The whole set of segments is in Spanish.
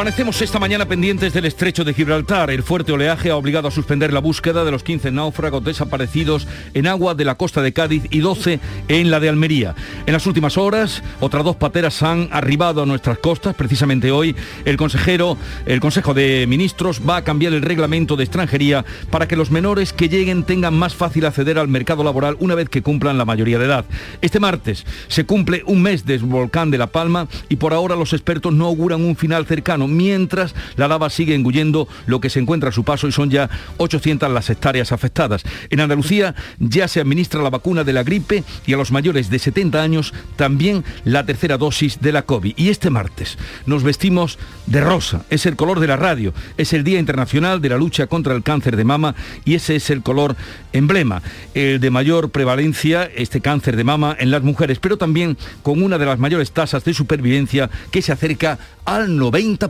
Amanecemos esta mañana pendientes del estrecho de Gibraltar. El fuerte oleaje ha obligado a suspender la búsqueda de los 15 náufragos desaparecidos en agua de la costa de Cádiz y 12 en la de Almería. En las últimas horas, otras dos pateras han arribado a nuestras costas. Precisamente hoy, el consejero, el Consejo de Ministros va a cambiar el reglamento de extranjería para que los menores que lleguen tengan más fácil acceder al mercado laboral una vez que cumplan la mayoría de edad. Este martes se cumple un mes del volcán de La Palma y por ahora los expertos no auguran un final cercano mientras la lava sigue engullendo lo que se encuentra a su paso y son ya 800 las hectáreas afectadas. En Andalucía ya se administra la vacuna de la gripe y a los mayores de 70 años también la tercera dosis de la COVID. Y este martes nos vestimos de rosa, es el color de la radio, es el Día Internacional de la Lucha contra el Cáncer de Mama y ese es el color emblema, el de mayor prevalencia, este cáncer de mama en las mujeres, pero también con una de las mayores tasas de supervivencia que se acerca al 90%.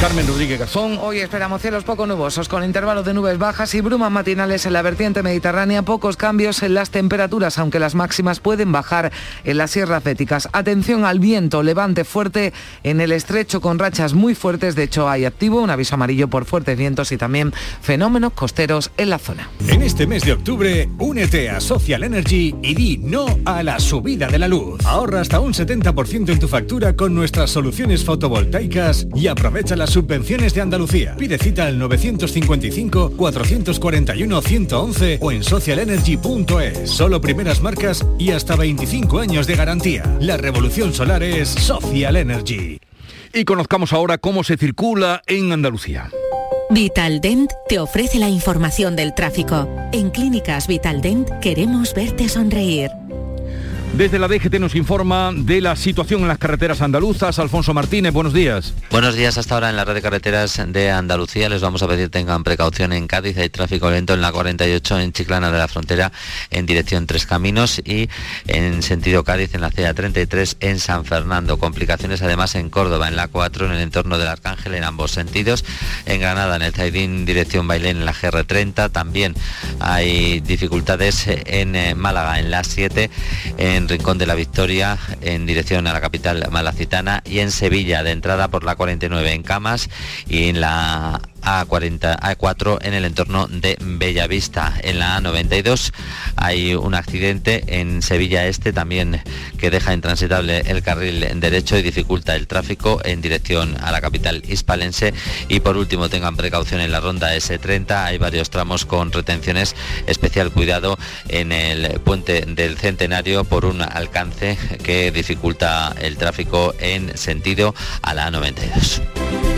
Carmen Rodríguez Gazón. Hoy esperamos cielos poco nubosos con intervalos de nubes bajas y brumas matinales en la vertiente mediterránea, pocos cambios en las temperaturas, aunque las máximas pueden bajar en las sierras béticas. Atención al viento, levante fuerte en el estrecho con rachas muy fuertes, de hecho hay activo un aviso amarillo por fuertes vientos y también fenómenos costeros en la zona. En este mes de octubre, únete a Social Energy y di no a la subida de la luz. Ahorra hasta un 70% en tu factura con nuestras soluciones fotovoltaicas y aprovecha las subvenciones de Andalucía. Pide cita al 955-441-111 o en socialenergy.es. Solo primeras marcas y hasta 25 años de garantía. La revolución solar es Social Energy. Y conozcamos ahora cómo se circula en Andalucía. Vitaldent te ofrece la información del tráfico. En Clínicas Vitaldent queremos verte sonreír. Desde la DGT nos informa de la situación en las carreteras andaluzas. Alfonso Martínez, buenos días. Buenos días. Hasta ahora en la red de carreteras de Andalucía les vamos a pedir tengan precaución en Cádiz. Hay tráfico lento en la 48 en Chiclana de la Frontera en dirección Tres Caminos y en sentido Cádiz en la CA33 en San Fernando. Complicaciones además en Córdoba en la 4 en el entorno del Arcángel en ambos sentidos. En Granada en el Zaidín dirección Bailén en la GR30. También hay dificultades en eh, Málaga en la 7 en Rincón de la Victoria en dirección a la capital malacitana y en Sevilla de entrada por la 49 en Camas y en la A40, A4 en el entorno de Bellavista. En la A92 hay un accidente en Sevilla Este también que deja intransitable el carril derecho y dificulta el tráfico en dirección a la capital hispalense. Y por último tengan precaución en la ronda S30. Hay varios tramos con retenciones. Especial cuidado en el puente del Centenario por un alcance que dificulta el tráfico en sentido a la A92.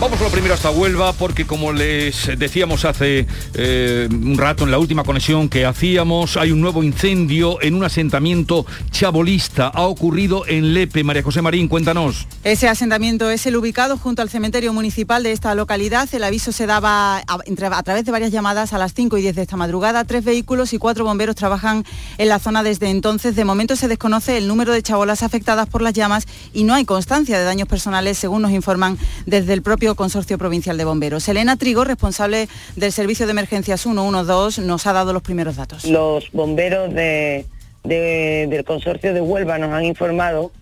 Vamos lo primero hasta Huelva porque como les decíamos hace eh, un rato en la última conexión que hacíamos, hay un nuevo incendio en un asentamiento chabolista. Ha ocurrido en Lepe. María José Marín, cuéntanos. Ese asentamiento es el ubicado junto al cementerio municipal de esta localidad. El aviso se daba a, a través de varias llamadas a las 5 y 10 de esta madrugada. Tres vehículos y cuatro bomberos trabajan en la zona desde entonces. De momento se desconoce el número de chabolas afectadas por las llamas y no hay constancia de daños personales, según nos informan desde el propio Consorcio Provincial de Bomberos. Elena Trigo, responsable del Servicio de Emergencias 112, nos ha dado los primeros datos. Los bomberos de, de, del Consorcio de Huelva nos han informado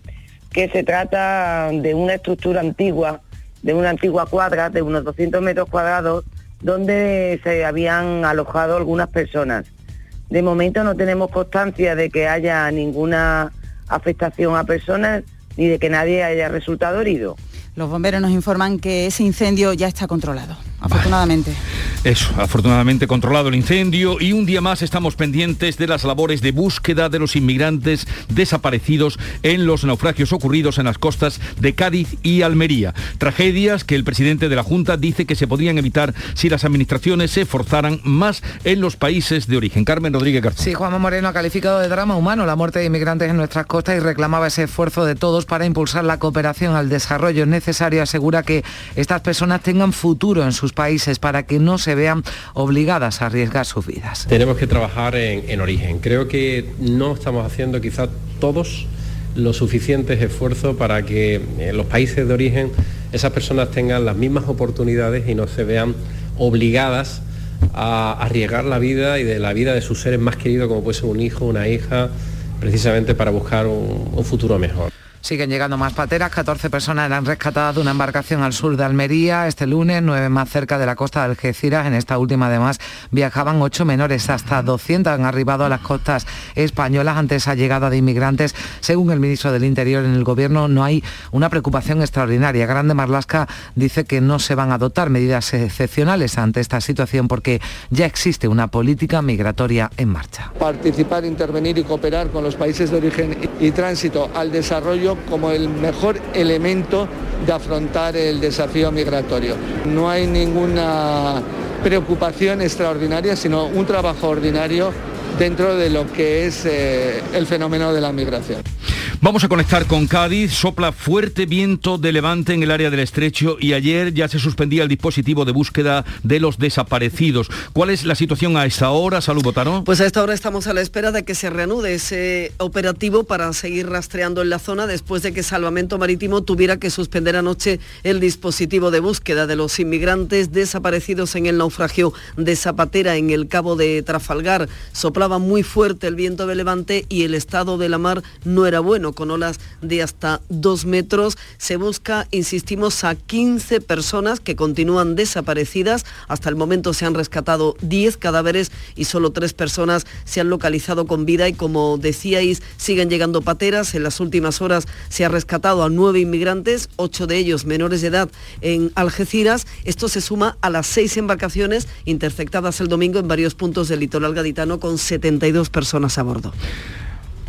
que se trata de una estructura antigua, de una antigua cuadra de unos 200 metros cuadrados, donde se habían alojado algunas personas. De momento no tenemos constancia de que haya ninguna afectación a personas ni de que nadie haya resultado herido. Los bomberos nos informan que ese incendio ya está controlado, afortunadamente. Eso, afortunadamente controlado el incendio y un día más estamos pendientes de las labores de búsqueda de los inmigrantes desaparecidos en los naufragios ocurridos en las costas de Cádiz y Almería. Tragedias que el presidente de la Junta dice que se podrían evitar si las administraciones se esforzaran más en los países de origen. Carmen Rodríguez García. Sí, Juanma Moreno ha calificado de drama humano la muerte de inmigrantes en nuestras costas y reclamaba ese esfuerzo de todos para impulsar la cooperación al desarrollo necesario. Asegura que estas personas tengan futuro en países para que no se vean obligadas a arriesgar sus vidas. Tenemos que trabajar en, en origen. Creo que no estamos haciendo quizás todos los suficientes esfuerzos para que en los países de origen esas personas tengan las mismas oportunidades y no se vean obligadas a arriesgar la vida y de la vida de sus seres más queridos, como puede ser un hijo, una hija, precisamente para buscar un futuro mejor. Siguen llegando más pateras, 14 personas eran rescatadas de una embarcación al sur de Almería este lunes, nueve más cerca de la costa de Algeciras. En esta última además viajaban ocho menores, hasta 200 han arribado a las costas españolas ante esa llegada de inmigrantes. Según el ministro del Interior en el gobierno no hay una preocupación extraordinaria. Grande Marlasca dice que no se van a adoptar medidas excepcionales ante esta situación porque ya existe una política migratoria en marcha. Participar, intervenir y cooperar con los países de origen y tránsito al desarrollo como el mejor elemento de afrontar el desafío migratorio. No hay ninguna preocupación extraordinaria, sino un trabajo ordinario dentro de lo que es eh, el fenómeno de la migración. Vamos a conectar con Cádiz. Sopla fuerte viento de levante en el área del estrecho y ayer ya se suspendía el dispositivo de búsqueda de los desaparecidos. ¿Cuál es la situación a esta hora, Salud Botaro? Pues a esta hora estamos a la espera de que se reanude ese operativo para seguir rastreando en la zona después de que Salvamento Marítimo tuviera que suspender anoche el dispositivo de búsqueda de los inmigrantes desaparecidos en el naufragio de Zapatera en el cabo de Trafalgar. Soplaba muy fuerte el viento de levante y el estado de la mar no era bueno con olas de hasta dos metros. Se busca, insistimos, a 15 personas que continúan desaparecidas. Hasta el momento se han rescatado 10 cadáveres y solo tres personas se han localizado con vida y como decíais, siguen llegando pateras. En las últimas horas se ha rescatado a nueve inmigrantes, ocho de ellos menores de edad en Algeciras. Esto se suma a las seis embarcaciones interceptadas el domingo en varios puntos del litoral gaditano con 72 personas a bordo.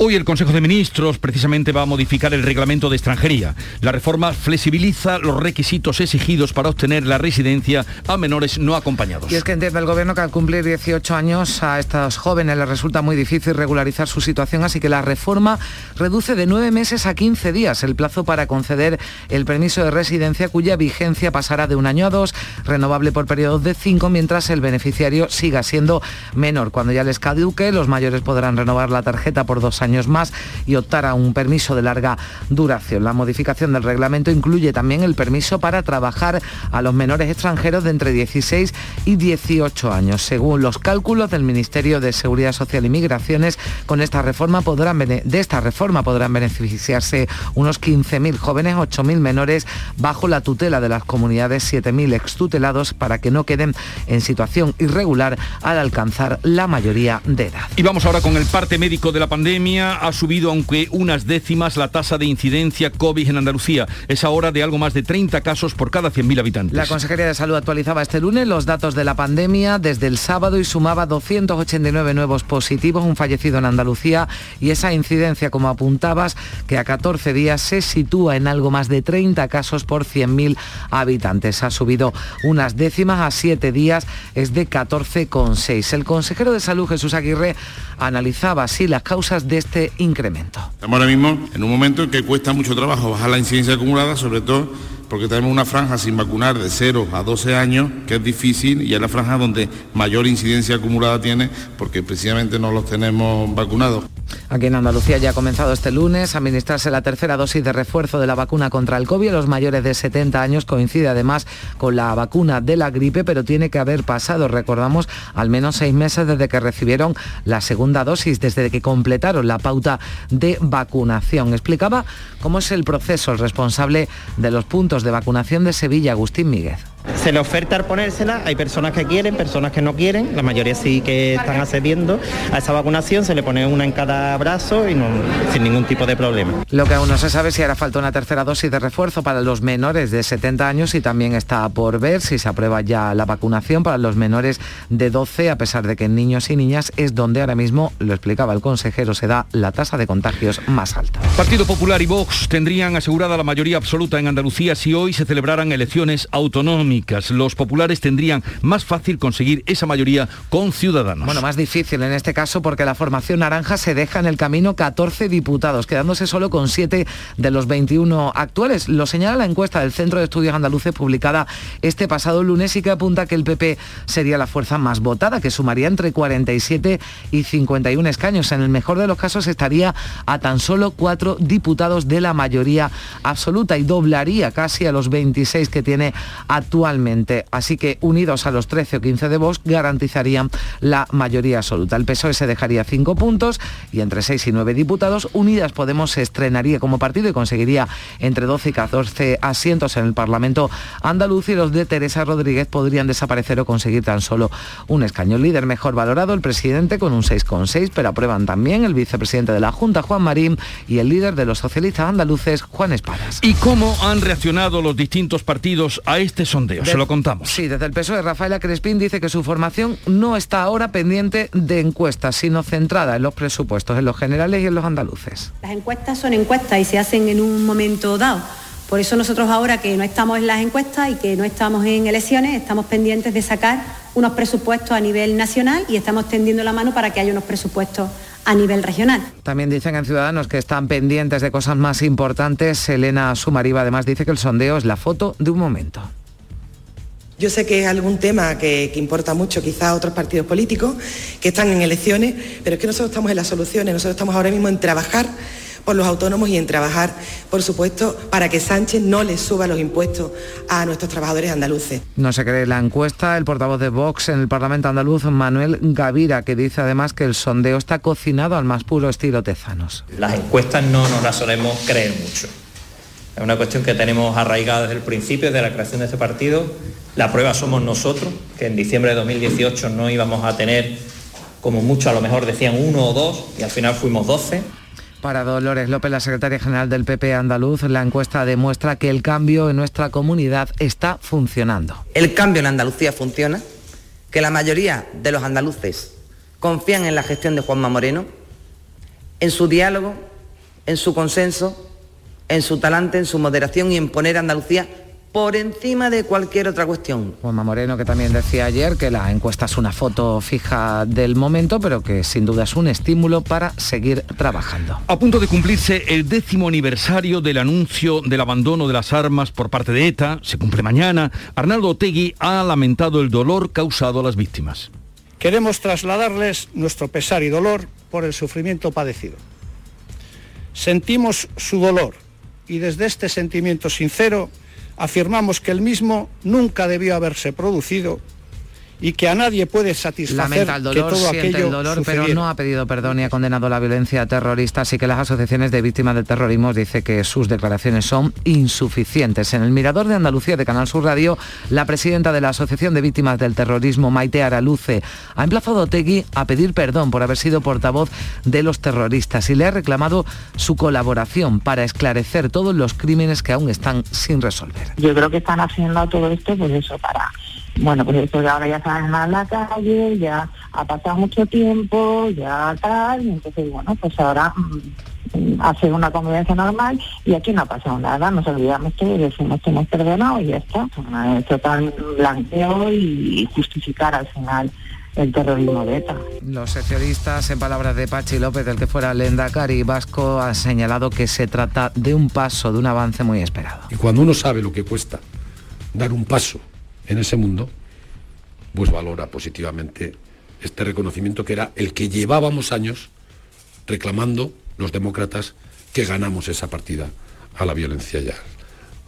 Hoy el Consejo de Ministros precisamente va a modificar el reglamento de extranjería. La reforma flexibiliza los requisitos exigidos para obtener la residencia a menores no acompañados. Y es que entiende el Gobierno que al cumplir 18 años a estos jóvenes les resulta muy difícil regularizar su situación, así que la reforma reduce de nueve meses a 15 días el plazo para conceder el permiso de residencia cuya vigencia pasará de un año a dos, renovable por periodos de cinco, mientras el beneficiario siga siendo menor. Cuando ya les caduque, los mayores podrán renovar la tarjeta por dos años años más y optar a un permiso de larga duración. La modificación del reglamento incluye también el permiso para trabajar a los menores extranjeros de entre 16 y 18 años. Según los cálculos del Ministerio de Seguridad Social y Migraciones, con esta reforma podrán, de esta reforma podrán beneficiarse unos 15.000 jóvenes, 8.000 menores bajo la tutela de las comunidades, 7.000 extutelados para que no queden en situación irregular al alcanzar la mayoría de edad. Y vamos ahora con el parte médico de la pandemia ha subido aunque unas décimas la tasa de incidencia COVID en Andalucía. Es ahora de algo más de 30 casos por cada 100.000 habitantes. La Consejería de Salud actualizaba este lunes los datos de la pandemia desde el sábado y sumaba 289 nuevos positivos, un fallecido en Andalucía y esa incidencia, como apuntabas, que a 14 días se sitúa en algo más de 30 casos por 100.000 habitantes. Ha subido unas décimas a 7 días, es de 14,6. El consejero de Salud, Jesús Aguirre, analizaba así las causas de este incremento. Estamos ahora mismo en un momento en que cuesta mucho trabajo bajar la incidencia acumulada, sobre todo porque tenemos una franja sin vacunar de 0 a 12 años, que es difícil y es la franja donde mayor incidencia acumulada tiene, porque precisamente no los tenemos vacunados. Aquí en Andalucía ya ha comenzado este lunes a administrarse la tercera dosis de refuerzo de la vacuna contra el COVID. Los mayores de 70 años coincide además con la vacuna de la gripe, pero tiene que haber pasado, recordamos, al menos seis meses desde que recibieron la segunda dosis, desde que completaron la pauta de vacunación. Explicaba cómo es el proceso el responsable de los puntos de vacunación de Sevilla, Agustín Míguez. Se le oferta al ponérsela, hay personas que quieren, personas que no quieren, la mayoría sí que están accediendo a esa vacunación, se le pone una en cada brazo y no, sin ningún tipo de problema. Lo que aún no se sabe es si hará falta una tercera dosis de refuerzo para los menores de 70 años y también está por ver si se aprueba ya la vacunación para los menores de 12, a pesar de que en niños y niñas es donde ahora mismo, lo explicaba el consejero, se da la tasa de contagios más alta. Partido Popular y Vox tendrían asegurada la mayoría absoluta en Andalucía si hoy se celebraran elecciones autonómicas. Los populares tendrían más fácil conseguir esa mayoría con Ciudadanos. Bueno, más difícil en este caso porque la formación naranja se deja en el camino 14 diputados, quedándose solo con 7 de los 21 actuales. Lo señala la encuesta del Centro de Estudios Andaluces publicada este pasado lunes y que apunta que el PP sería la fuerza más votada, que sumaría entre 47 y 51 escaños. En el mejor de los casos estaría a tan solo cuatro diputados de la mayoría absoluta y doblaría casi a los 26 que tiene actualmente. Así que unidos a los 13 o 15 de Vox garantizarían la mayoría absoluta. El PSOE se dejaría cinco puntos y entre 6 y 9 diputados. Unidas Podemos se estrenaría como partido y conseguiría entre 12 y 14 asientos en el Parlamento andaluz y los de Teresa Rodríguez podrían desaparecer o conseguir tan solo un escaño. El líder mejor valorado, el presidente con un 6,6, pero aprueban también el vicepresidente de la Junta, Juan Marín, y el líder de los socialistas andaluces, Juan Espadas. ¿Y cómo han reaccionado los distintos partidos a este sondeo? Se lo contamos. Sí, desde el PSOE, Rafaela Crespín dice que su formación no está ahora pendiente de encuestas, sino centrada en los presupuestos, en los generales y en los andaluces. Las encuestas son encuestas y se hacen en un momento dado. Por eso nosotros ahora que no estamos en las encuestas y que no estamos en elecciones, estamos pendientes de sacar unos presupuestos a nivel nacional y estamos tendiendo la mano para que haya unos presupuestos a nivel regional. También dicen en Ciudadanos que están pendientes de cosas más importantes. Elena Sumariva además dice que el sondeo es la foto de un momento. Yo sé que es algún tema que, que, importa mucho quizá a otros partidos políticos que están en elecciones, pero es que nosotros estamos en las soluciones, nosotros estamos ahora mismo en trabajar por los autónomos y en trabajar, por supuesto, para que Sánchez no les suba los impuestos a nuestros trabajadores andaluces. No se cree la encuesta, el portavoz de Vox en el Parlamento andaluz, Manuel Gavira, que dice además que el sondeo está cocinado al más puro estilo Tezanos. Las encuestas no nos las solemos creer mucho. Es una cuestión que tenemos arraigada desde el principio, desde la creación de este partido. La prueba somos nosotros, que en diciembre de 2018 no íbamos a tener, como mucho a lo mejor decían uno o dos, y al final fuimos 12. Para Dolores López, la secretaria general del PP andaluz, la encuesta demuestra que el cambio en nuestra comunidad está funcionando. El cambio en Andalucía funciona, que la mayoría de los andaluces confían en la gestión de Juanma Moreno, en su diálogo, en su consenso, en su talante, en su moderación y en poner a Andalucía por encima de cualquier otra cuestión. Juanma Moreno, que también decía ayer que la encuesta es una foto fija del momento, pero que sin duda es un estímulo para seguir trabajando. A punto de cumplirse el décimo aniversario del anuncio del abandono de las armas por parte de ETA, se cumple mañana, Arnaldo Otegui ha lamentado el dolor causado a las víctimas. Queremos trasladarles nuestro pesar y dolor por el sufrimiento padecido. Sentimos su dolor y desde este sentimiento sincero afirmamos que el mismo nunca debió haberse producido y que a nadie puede satisfacer Lamenta el dolor, que todo siente aquello el dolor, pero no ha pedido perdón y ha condenado la violencia terrorista, así que las asociaciones de víctimas del terrorismo dice que sus declaraciones son insuficientes. En el Mirador de Andalucía de Canal Sur Radio, la presidenta de la Asociación de Víctimas del Terrorismo, Maite Araluce, ha emplazado a Otegui a pedir perdón por haber sido portavoz de los terroristas y le ha reclamado su colaboración para esclarecer todos los crímenes que aún están sin resolver. Yo creo que están haciendo todo esto pues eso para bueno pues eso que ahora ya salen a la calle, ya ha pasado mucho tiempo, ya tal, y entonces bueno pues ahora mm, hacer una convivencia normal y aquí no ha pasado nada, nos olvidamos y decimos que hemos perdonado y ya está. Es total blanqueo y justificar al final el terrorismo de ETA. Los seccionistas, en palabras de Pachi López, del que fuera Lendakari Vasco, han señalado que se trata de un paso, de un avance muy esperado. Y cuando uno sabe lo que cuesta dar un paso en ese mundo, pues valora positivamente este reconocimiento que era el que llevábamos años reclamando los demócratas que ganamos esa partida a la violencia y, a-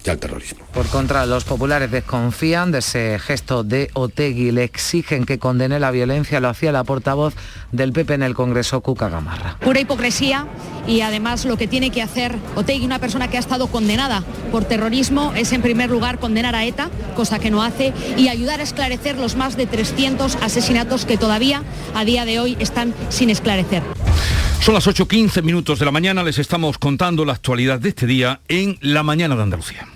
y al terrorismo. Por contra, los populares desconfían de ese gesto de Otegui, le exigen que condene la violencia, lo hacía la portavoz del PP en el Congreso, Cuca Gamarra. Pura hipocresía y además lo que tiene que hacer Otegui, una persona que ha estado condenada por terrorismo, es en primer lugar condenar a ETA, cosa que no hace, y ayudar a esclarecer los más de 300 asesinatos que todavía a día de hoy están sin esclarecer. Son las 8.15 minutos de la mañana, les estamos contando la actualidad de este día en La Mañana de Andalucía.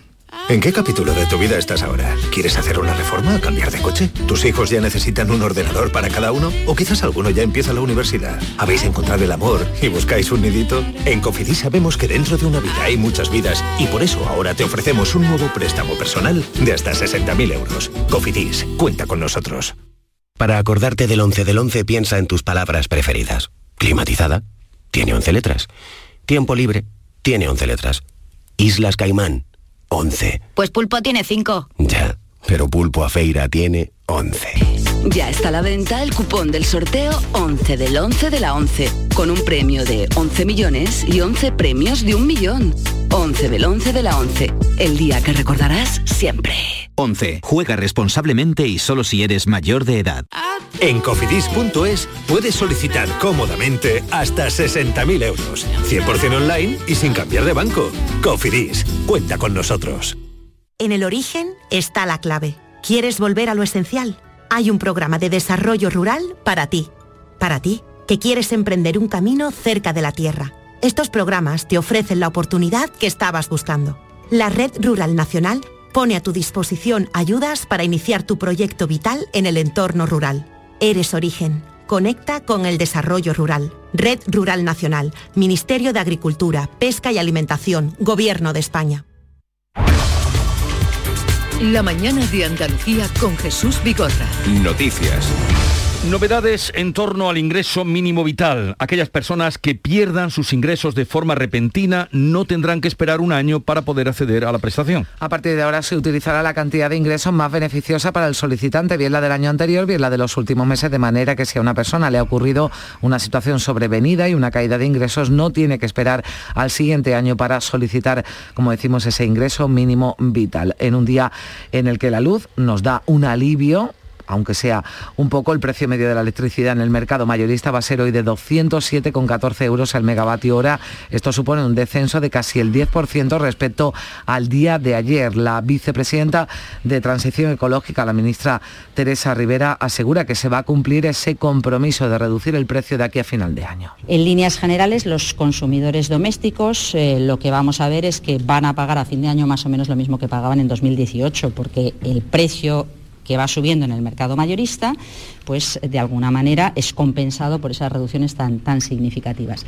¿En qué capítulo de tu vida estás ahora? ¿Quieres hacer una reforma o cambiar de coche? ¿Tus hijos ya necesitan un ordenador para cada uno? ¿O quizás alguno ya empieza la universidad? ¿Habéis encontrado el amor y buscáis un nidito? En Cofidis sabemos que dentro de una vida hay muchas vidas y por eso ahora te ofrecemos un nuevo préstamo personal de hasta 60.000 euros. Cofidis, cuenta con nosotros. Para acordarte del 11 del 11 piensa en tus palabras preferidas. Climatizada tiene 11 letras. Tiempo libre, tiene 11 letras. Islas Caimán, 11. Pues Pulpo tiene 5. Ya, pero Pulpo a Feira tiene 11. Ya está a la venta el cupón del sorteo 11 del 11 de la 11, con un premio de 11 millones y 11 premios de un millón. 11 del 11 de la 11, el día que recordarás siempre. 11. Juega responsablemente y solo si eres mayor de edad. En cofidis.es puedes solicitar cómodamente hasta 60.000 euros, 100% online y sin cambiar de banco. Cofidis, cuenta con nosotros. En el origen está la clave. ¿Quieres volver a lo esencial? Hay un programa de desarrollo rural para ti. Para ti, que quieres emprender un camino cerca de la tierra. Estos programas te ofrecen la oportunidad que estabas buscando. La Red Rural Nacional pone a tu disposición ayudas para iniciar tu proyecto vital en el entorno rural. Eres origen. Conecta con el desarrollo rural. Red Rural Nacional, Ministerio de Agricultura, Pesca y Alimentación, Gobierno de España. La mañana de Andalucía con Jesús Bigorra. Noticias. Novedades en torno al ingreso mínimo vital. Aquellas personas que pierdan sus ingresos de forma repentina no tendrán que esperar un año para poder acceder a la prestación. A partir de ahora se utilizará la cantidad de ingresos más beneficiosa para el solicitante, bien la del año anterior, bien la de los últimos meses, de manera que si a una persona le ha ocurrido una situación sobrevenida y una caída de ingresos, no tiene que esperar al siguiente año para solicitar, como decimos, ese ingreso mínimo vital. En un día en el que la luz nos da un alivio aunque sea un poco, el precio medio de la electricidad en el mercado mayorista va a ser hoy de 207,14 euros el megavatio hora. Esto supone un descenso de casi el 10% respecto al día de ayer. La vicepresidenta de Transición Ecológica, la ministra Teresa Rivera, asegura que se va a cumplir ese compromiso de reducir el precio de aquí a final de año. En líneas generales, los consumidores domésticos eh, lo que vamos a ver es que van a pagar a fin de año más o menos lo mismo que pagaban en 2018, porque el precio que va subiendo en el mercado mayorista, pues de alguna manera es compensado por esas reducciones tan, tan significativas.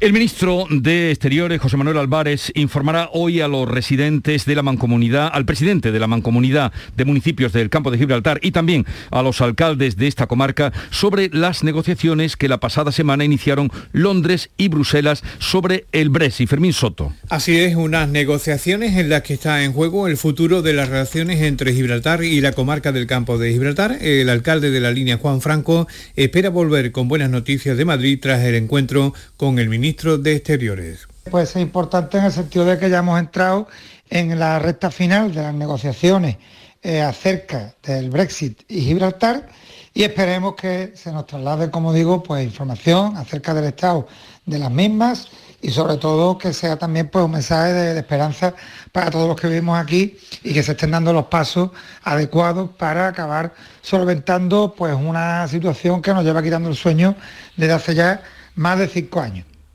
El ministro de Exteriores, José Manuel Álvarez, informará hoy a los residentes de la mancomunidad, al presidente de la mancomunidad de municipios del campo de Gibraltar y también a los alcaldes de esta comarca sobre las negociaciones que la pasada semana iniciaron Londres y Bruselas sobre el Brexit. Fermín Soto. Así es, unas negociaciones en las que está en juego el futuro de las relaciones entre Gibraltar y la comarca del campo de Gibraltar. El alcalde de la línea, Juan Franco, espera volver con buenas noticias de Madrid tras el encuentro con el de Exteriores. Pues es importante en el sentido de que ya hemos entrado en la recta final de las negociaciones eh, acerca del Brexit y Gibraltar y esperemos que se nos traslade, como digo, pues información acerca del estado de las mismas y sobre todo que sea también pues un mensaje de, de, esperanza para todos los que vivimos aquí y que se estén dando los pasos adecuados para acabar solventando pues una situación que nos lleva quitando el sueño desde hace ya más de cinco años.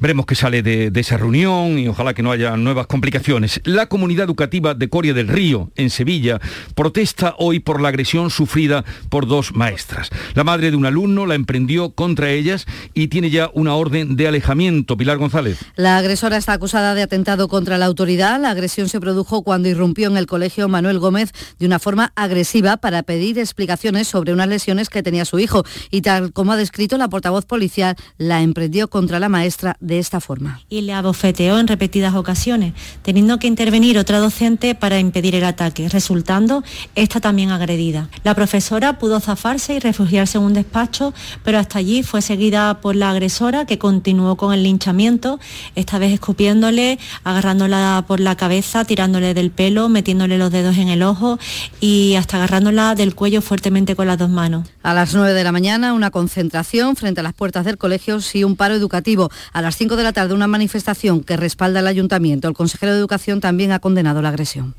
Veremos qué sale de, esa reunión y ojalá que no haya nuevas complicaciones. La comunidad educativa de Coria del Río, en Sevilla, protesta hoy por la agresión sufrida por dos maestras. La madre de un alumno la emprendió contra ellas y tiene ya una orden de alejamiento. Pilar González. La agresora está acusada de atentado contra la autoridad. La agresión se produjo cuando irrumpió en el colegio Manuel Gómez de una forma agresiva para pedir explicaciones sobre unas lesiones que tenía su hijo y tal como ha descrito la portavoz policial, la emprendió contra la maestra de esta forma. Y le abofeteó en repetidas ocasiones, teniendo que intervenir otra docente para impedir el ataque, resultando esta también agredida. La profesora pudo zafarse y refugiarse en un despacho, pero hasta allí fue seguida por la agresora que continuó con el linchamiento, esta vez escupiéndole, agarrándola por la cabeza, tirándole del pelo, metiéndole los dedos en el ojo y hasta agarrándola del cuello fuertemente con las dos manos. A las 9 de la mañana una concentración frente a las puertas del colegio y un paro educativo. A las 5 de la tarde una manifestación que respalda el ayuntamiento. El consejero de Educación también ha condenado la agresión.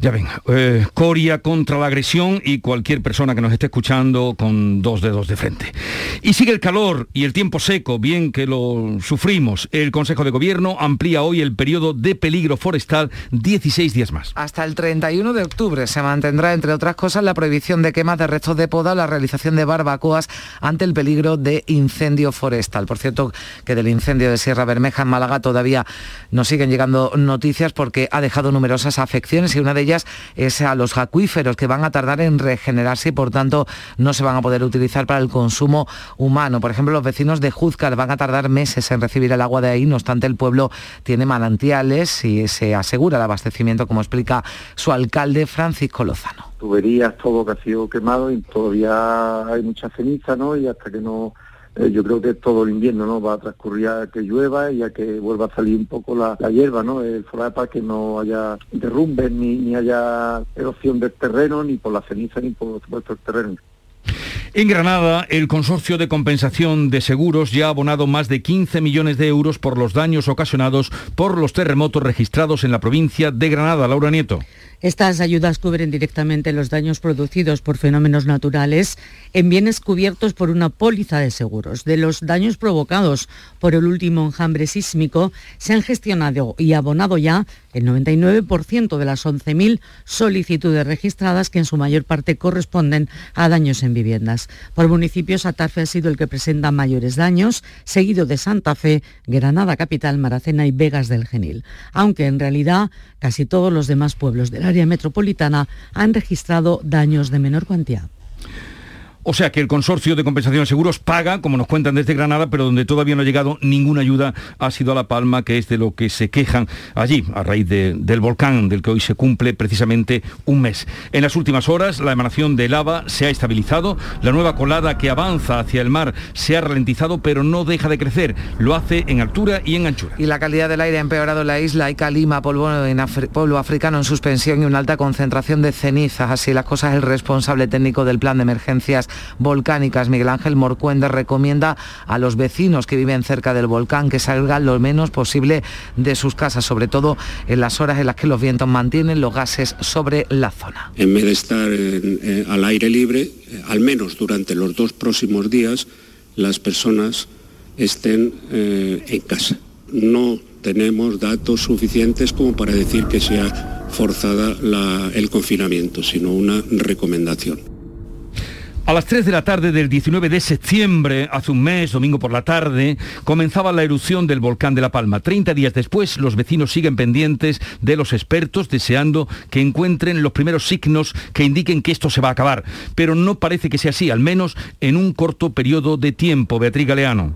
Ya ven, eh, Coria contra la agresión y cualquier persona que nos esté escuchando con dos dedos de frente. Y sigue el calor y el tiempo seco, bien que lo sufrimos. El Consejo de Gobierno amplía hoy el periodo de peligro forestal 16 días más. Hasta el 31 de octubre se mantendrá, entre otras cosas, la prohibición de quemas de restos de poda o la realización de barbacoas ante el peligro de incendio forestal. Por cierto, que del incendio de Sierra Bermeja en Málaga todavía nos siguen llegando noticias porque ha dejado numerosas afecciones y una de ellas es a los acuíferos que van a tardar en regenerarse y por tanto no se van a poder utilizar para el consumo humano. Por ejemplo, los vecinos de Juzcar van a tardar meses en recibir el agua de ahí, no obstante el pueblo tiene manantiales y se asegura el abastecimiento, como explica su alcalde Francisco Lozano. Tuberías, todo que ha sido quemado y todavía hay mucha ceniza, ¿no? Y hasta que no eh, yo creo que todo el invierno no va a transcurrir a que llueva y a que vuelva a salir un poco la, hierba, ¿no? El para que no haya derrumbes ni, ni haya erosión del terreno, ni por la ceniza, ni por supuesto el terreno. En Granada, el Consorcio de Compensación de Seguros ya ha abonado más de 15 millones de euros por los daños ocasionados por los terremotos registrados en la provincia de Granada. Laura Nieto. Estas ayudas cubren directamente los daños producidos por fenómenos naturales en bienes cubiertos por una póliza de seguros. De los daños provocados por el último enjambre sísmico, se han gestionado y abonado ya el 99% de las 11.000 solicitudes registradas, que en su mayor parte corresponden a daños en viviendas. Por municipios, Atarfe ha sido el que presenta mayores daños, seguido de Santa Fe, Granada Capital, Maracena y Vegas del Genil. Aunque en realidad casi todos los demás pueblos de la área metropolitana han registrado daños de menor cuantía. O sea que el consorcio de compensación de seguros paga, como nos cuentan desde Granada, pero donde todavía no ha llegado ninguna ayuda ha sido a La Palma, que es de lo que se quejan allí, a raíz del volcán, del que hoy se cumple precisamente un mes. En las últimas horas, la emanación de lava se ha estabilizado, la nueva colada que avanza hacia el mar se ha ralentizado, pero no deja de crecer. Lo hace en altura y en anchura. Y la calidad del aire ha empeorado en la isla. Hay calima, polvo, pueblo africano en suspensión y una alta concentración de cenizas. Así las cosas, el responsable técnico del plan de emergencias volcánicas. Miguel Ángel Morcuende recomienda a los vecinos que viven cerca del volcán que salgan lo menos posible de sus casas, sobre todo en las horas en las que los vientos mantienen los gases sobre la zona. En vez de estar eh, al aire libre, eh, al menos durante los dos próximos días, las personas estén eh, en casa. No tenemos datos suficientes como para decir que sea forzada el confinamiento, sino una recomendación. A las 3 de la tarde del 19 de septiembre, hace un mes, domingo por la tarde, comenzaba la erupción del volcán de La Palma. 30 días después, los vecinos siguen pendientes de los expertos, deseando que encuentren los primeros signos que indiquen que esto se va a acabar. Pero no parece que sea así, al menos en un corto periodo de tiempo. Beatriz Galeano.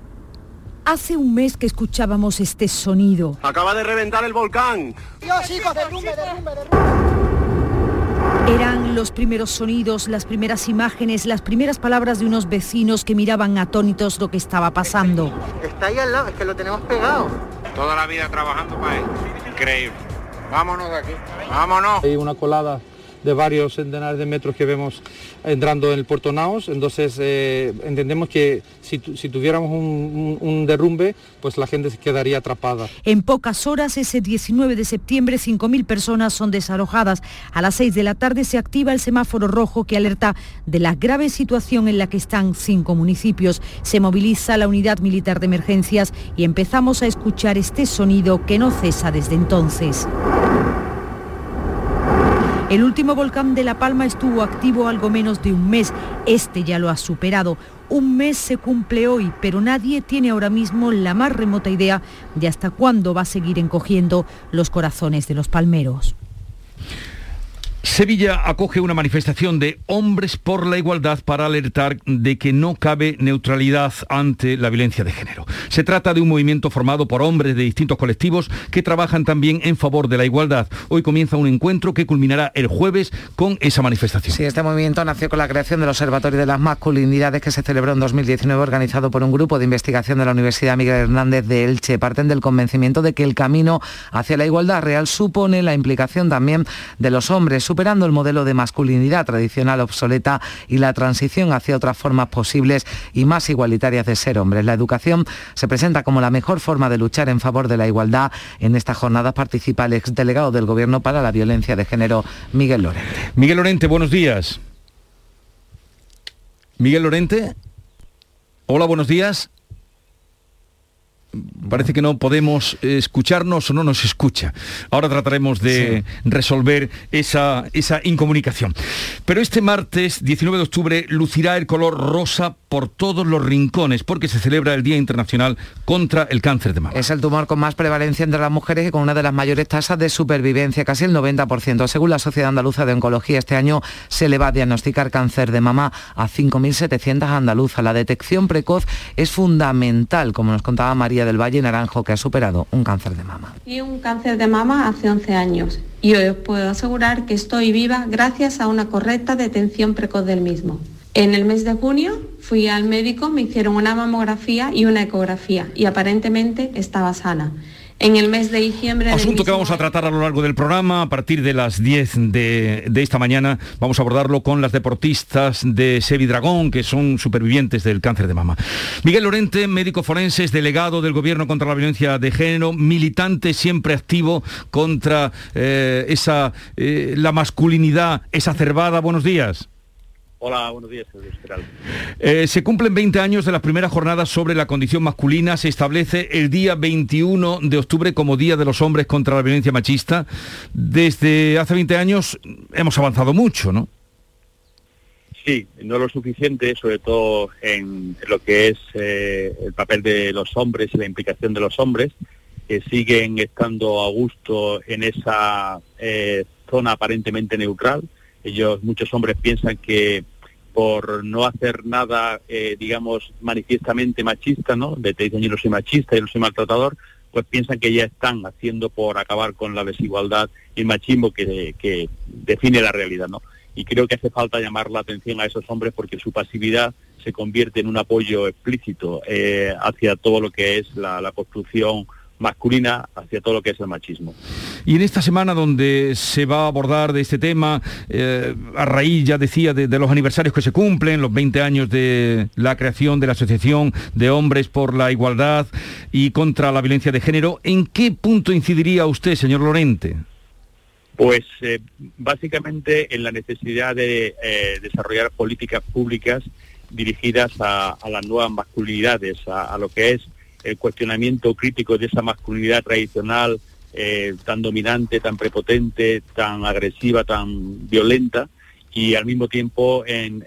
Hace un mes que escuchábamos este sonido. Acaba de reventar el volcán. Dios, hijos, derrumbe, derrumbe, derrumbe. Eran los primeros sonidos, las primeras imágenes, las primeras palabras de unos vecinos que miraban atónitos lo que estaba pasando. Está ahí al lado, es que lo tenemos pegado. Toda la vida trabajando para él. Increíble. Vámonos de aquí. Vámonos. Hay una colada de varios centenares de metros que vemos entrando en el puerto Naos, entonces eh, entendemos que si, tuviéramos un, derrumbe, pues la gente se quedaría atrapada. En pocas horas, ese 19 de septiembre, 5.000 personas son desalojadas. A las 6 de la tarde se activa el semáforo rojo que alerta de la grave situación en la que están cinco municipios. Se moviliza la unidad militar de emergencias y empezamos a escuchar este sonido que no cesa desde entonces. El último volcán de La Palma estuvo activo algo menos de un mes. Este ya lo ha superado. Un mes se cumple hoy, pero nadie tiene ahora mismo la más remota idea de hasta cuándo va a seguir encogiendo los corazones de los palmeros. Sevilla acoge una manifestación de hombres por la igualdad para alertar de que no cabe neutralidad ante la violencia de género. Se trata de un movimiento formado por hombres de distintos colectivos que trabajan también en favor de la igualdad. Hoy comienza un encuentro que culminará el jueves con esa manifestación. Sí, este movimiento nació con la creación del Observatorio de las Masculinidades que se celebró en 2019 organizado por un grupo de investigación de la Universidad Miguel Hernández de Elche. Parten del convencimiento de que el camino hacia la igualdad real supone la implicación también de los hombres superando el modelo de masculinidad tradicional obsoleta y la transición hacia otras formas posibles y más igualitarias de ser hombres. La educación se presenta como la mejor forma de luchar en favor de la igualdad. En esta jornada participa el exdelegado del Gobierno para la Violencia de Género, Miguel Lorente. Miguel Lorente, buenos días. Miguel Lorente. Hola, buenos días parece que no podemos escucharnos o no nos escucha. Ahora trataremos de resolver esa, esa incomunicación. Pero este martes 19 de octubre lucirá el color rosa por todos los rincones porque se celebra el Día Internacional contra el Cáncer de Mama. Es el tumor con más prevalencia entre las mujeres y con una de las mayores tasas de supervivencia, casi el 90%. Según la Sociedad Andaluza de Oncología, este año se le va a diagnosticar cáncer de mama a 5.700 andaluzas. La detección precoz es fundamental, como nos contaba María del Valle Naranjo que ha superado un cáncer de mama. Y un cáncer de mama hace 11 años y hoy os puedo asegurar que estoy viva gracias a una correcta detención precoz del mismo. En el mes de junio fui al médico, me hicieron una mamografía y una ecografía y aparentemente estaba sana en el mes de diciembre. Asunto que vamos a tratar a lo largo del programa. A partir de las 10 de, esta mañana vamos a abordarlo con las deportistas de Sevi Dragón, que son supervivientes del cáncer de mama. Miguel Lorente, médico forense, delegado del Gobierno contra la Violencia de Género, militante siempre activo contra eh, esa, eh, la masculinidad exacerbada. Buenos días. Hola, buenos días, eh, se cumplen 20 años de las primeras jornadas sobre la condición masculina. Se establece el día 21 de octubre como Día de los Hombres contra la Violencia Machista. Desde hace 20 años hemos avanzado mucho, ¿no? Sí, no lo suficiente, sobre todo en lo que es eh, el papel de los hombres y la implicación de los hombres, que siguen estando a gusto en esa eh, zona aparentemente neutral. Ellos, muchos hombres piensan que por no hacer nada, eh, digamos, manifiestamente machista, ¿no? De te dicen yo no soy machista, yo no soy maltratador, pues piensan que ya están haciendo por acabar con la desigualdad y el machismo que, define la realidad, ¿no? Y creo que hace falta llamar la atención a esos hombres porque su pasividad se convierte en un apoyo explícito eh, hacia todo lo que es la construcción masculina hacia todo lo que es el machismo. Y en esta semana donde se va a abordar de este tema, eh, a raíz, ya decía, de, los aniversarios que se cumplen, los 20 años de la creación de la Asociación de Hombres por la Igualdad y contra la Violencia de Género, ¿en qué punto incidiría usted, señor Lorente? Pues eh, básicamente en la necesidad de eh, desarrollar políticas públicas dirigidas a, las nuevas masculinidades, a, lo que es el cuestionamiento crítico de esa masculinidad tradicional eh, tan dominante, tan prepotente, tan agresiva, tan violenta, y al mismo tiempo en,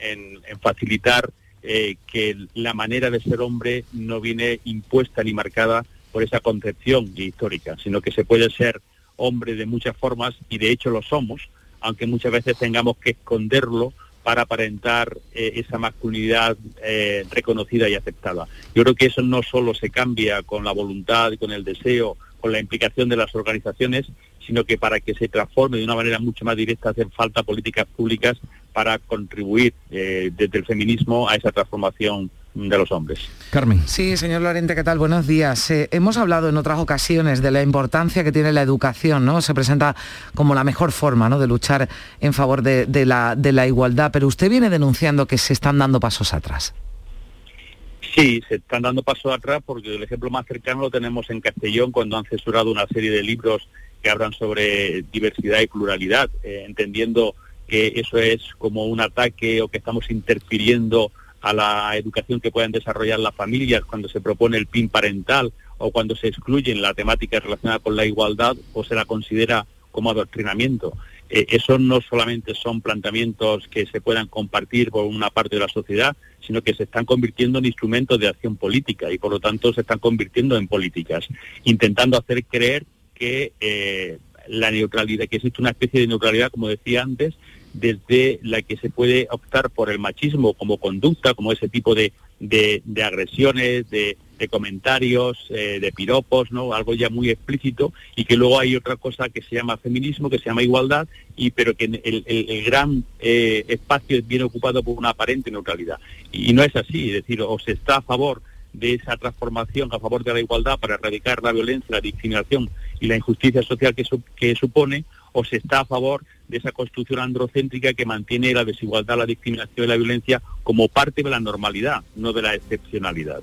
facilitar eh, que la manera de ser hombre no viene impuesta ni marcada por esa concepción histórica, sino que se puede ser hombre de muchas formas y de hecho lo somos, aunque muchas veces tengamos que esconderlo para aparentar eh, esa masculinidad eh, reconocida y aceptada. Yo creo que eso no solo se cambia con la voluntad, con el deseo, con la implicación de las organizaciones, sino que para que se transforme de una manera mucho más directa hacen falta políticas públicas para contribuir eh, desde el feminismo a esa transformación de los hombres. Carmen. Sí, señor Lorente, ¿qué tal? Buenos días. Eh, hemos hablado en otras ocasiones de la importancia que tiene la educación, ¿no? Se presenta como la mejor forma ¿no? de luchar en favor de, la, de la igualdad, pero usted viene denunciando que se están dando pasos atrás. Sí, se están dando pasos atrás porque el ejemplo más cercano lo tenemos en Castellón cuando han censurado una serie de libros que hablan sobre diversidad y pluralidad, eh, entendiendo que eso es como un ataque o que estamos interfiriendo a la educación que puedan desarrollar las familias cuando se propone el PIN parental o cuando se excluyen la temática relacionada con la igualdad o se la considera como adoctrinamiento. Eh, eso no solamente son planteamientos que se puedan compartir por una parte de la sociedad, sino que se están convirtiendo en instrumentos de acción política y por lo tanto se están convirtiendo en políticas, intentando hacer creer que eh, la neutralidad, que existe una especie de neutralidad, como decía antes, desde la que se puede optar por el machismo como conducta, como ese tipo de, de, agresiones, de, comentarios, eh, de piropos, ¿no? Algo ya muy explícito y que luego hay otra cosa que se llama feminismo, que se llama igualdad, y pero que el, el, gran eh, espacio viene ocupado por una aparente neutralidad. Y, no es así, es decir, o se está a favor de esa transformación a favor de la igualdad para erradicar la violencia, la discriminación y la injusticia social que, que supone, o se está a favor de esa construcción androcéntrica que mantiene la desigualdad, la discriminación y la violencia como parte de la normalidad, no de la excepcionalidad.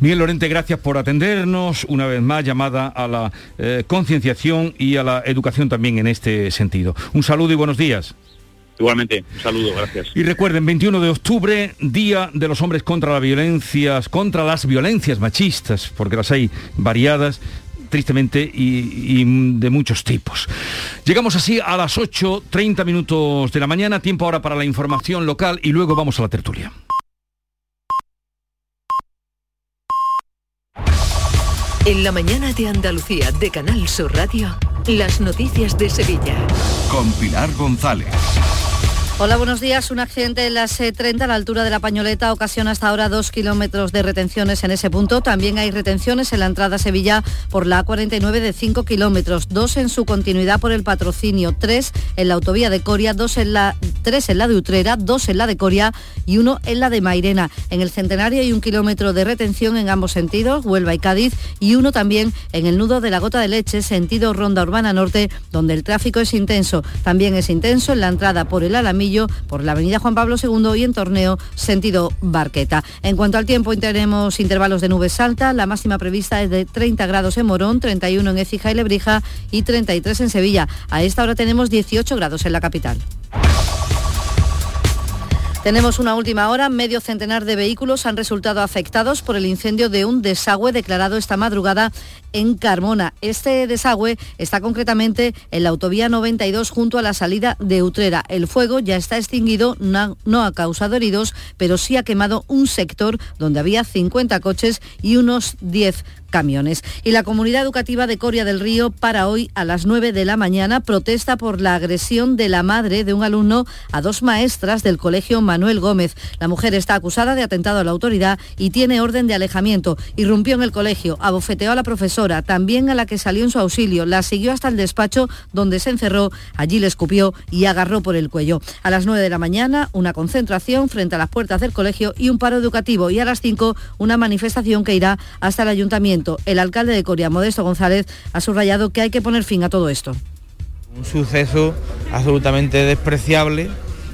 Miguel Lorente, gracias por atendernos. Una vez más, llamada a la eh, concienciación y a la educación también en este sentido. Un saludo y buenos días. Igualmente, un saludo, gracias. Y recuerden, 21 de octubre, Día de los Hombres contra las Violencias, contra las violencias machistas, porque las hay variadas, tristemente, y, de muchos tipos. Llegamos así a las 8.30 minutos de la mañana, tiempo ahora para la información local y luego vamos a la tertulia. En la mañana de Andalucía de Canal Sur Radio, las noticias de Sevilla. Con Pilar González. Hola, buenos días. Un accidente en la C30 a la altura de la Pañoleta ocasiona hasta ahora dos kilómetros de retenciones en ese punto. También hay retenciones en la entrada a Sevilla por la A49 de 5 kilómetros, dos en su continuidad por el patrocinio, tres en la autovía de Coria, dos en la, tres en la de Utrera, dos en la de Coria y uno en la de Mairena. En el Centenario hay un kilómetro de retención en ambos sentidos, Huelva y Cádiz, y uno también en el nudo de la Gota de Leche, sentido Ronda Urbana Norte, donde el tráfico es intenso. También es intenso en la entrada por el Alamillo por la avenida Juan Pablo II y en Torneo sentido Barqueta. En cuanto al tiempo, tenemos intervalos de nubes altas. La máxima prevista es de 30 grados en Morón, 31 en Écija y Lebrija y 33 en Sevilla. A esta hora tenemos 18 grados en la capital. Tenemos una última hora. Medio centenar de vehículos han resultado afectados por el incendio de un desagüe declarado esta madrugada en Carmona. Este desagüe está concretamente en la autovía 92 junto a la salida de Utrera. El fuego ya está extinguido, no, ha causado heridos, pero sí ha quemado un sector donde había 50 coches y unos 10 camiones. Y la comunidad educativa de Coria del Río para hoy a las 9 de la mañana protesta por la agresión de la madre de un alumno a dos maestras del colegio Manuel Gómez. La mujer está acusada de atentado a la autoridad y tiene orden de alejamiento. Irrumpió en el colegio, abofeteó a la profesora, también a la que salió en su auxilio, la siguió hasta el despacho donde se encerró, allí le escupió y agarró por el cuello. A las 9 de la mañana, una concentración frente a las puertas del colegio y un paro educativo y a las 5 una manifestación que irá hasta el ayuntamiento el alcalde de Coria, Modesto González, ha subrayado que hay que poner fin a todo esto. Un suceso absolutamente despreciable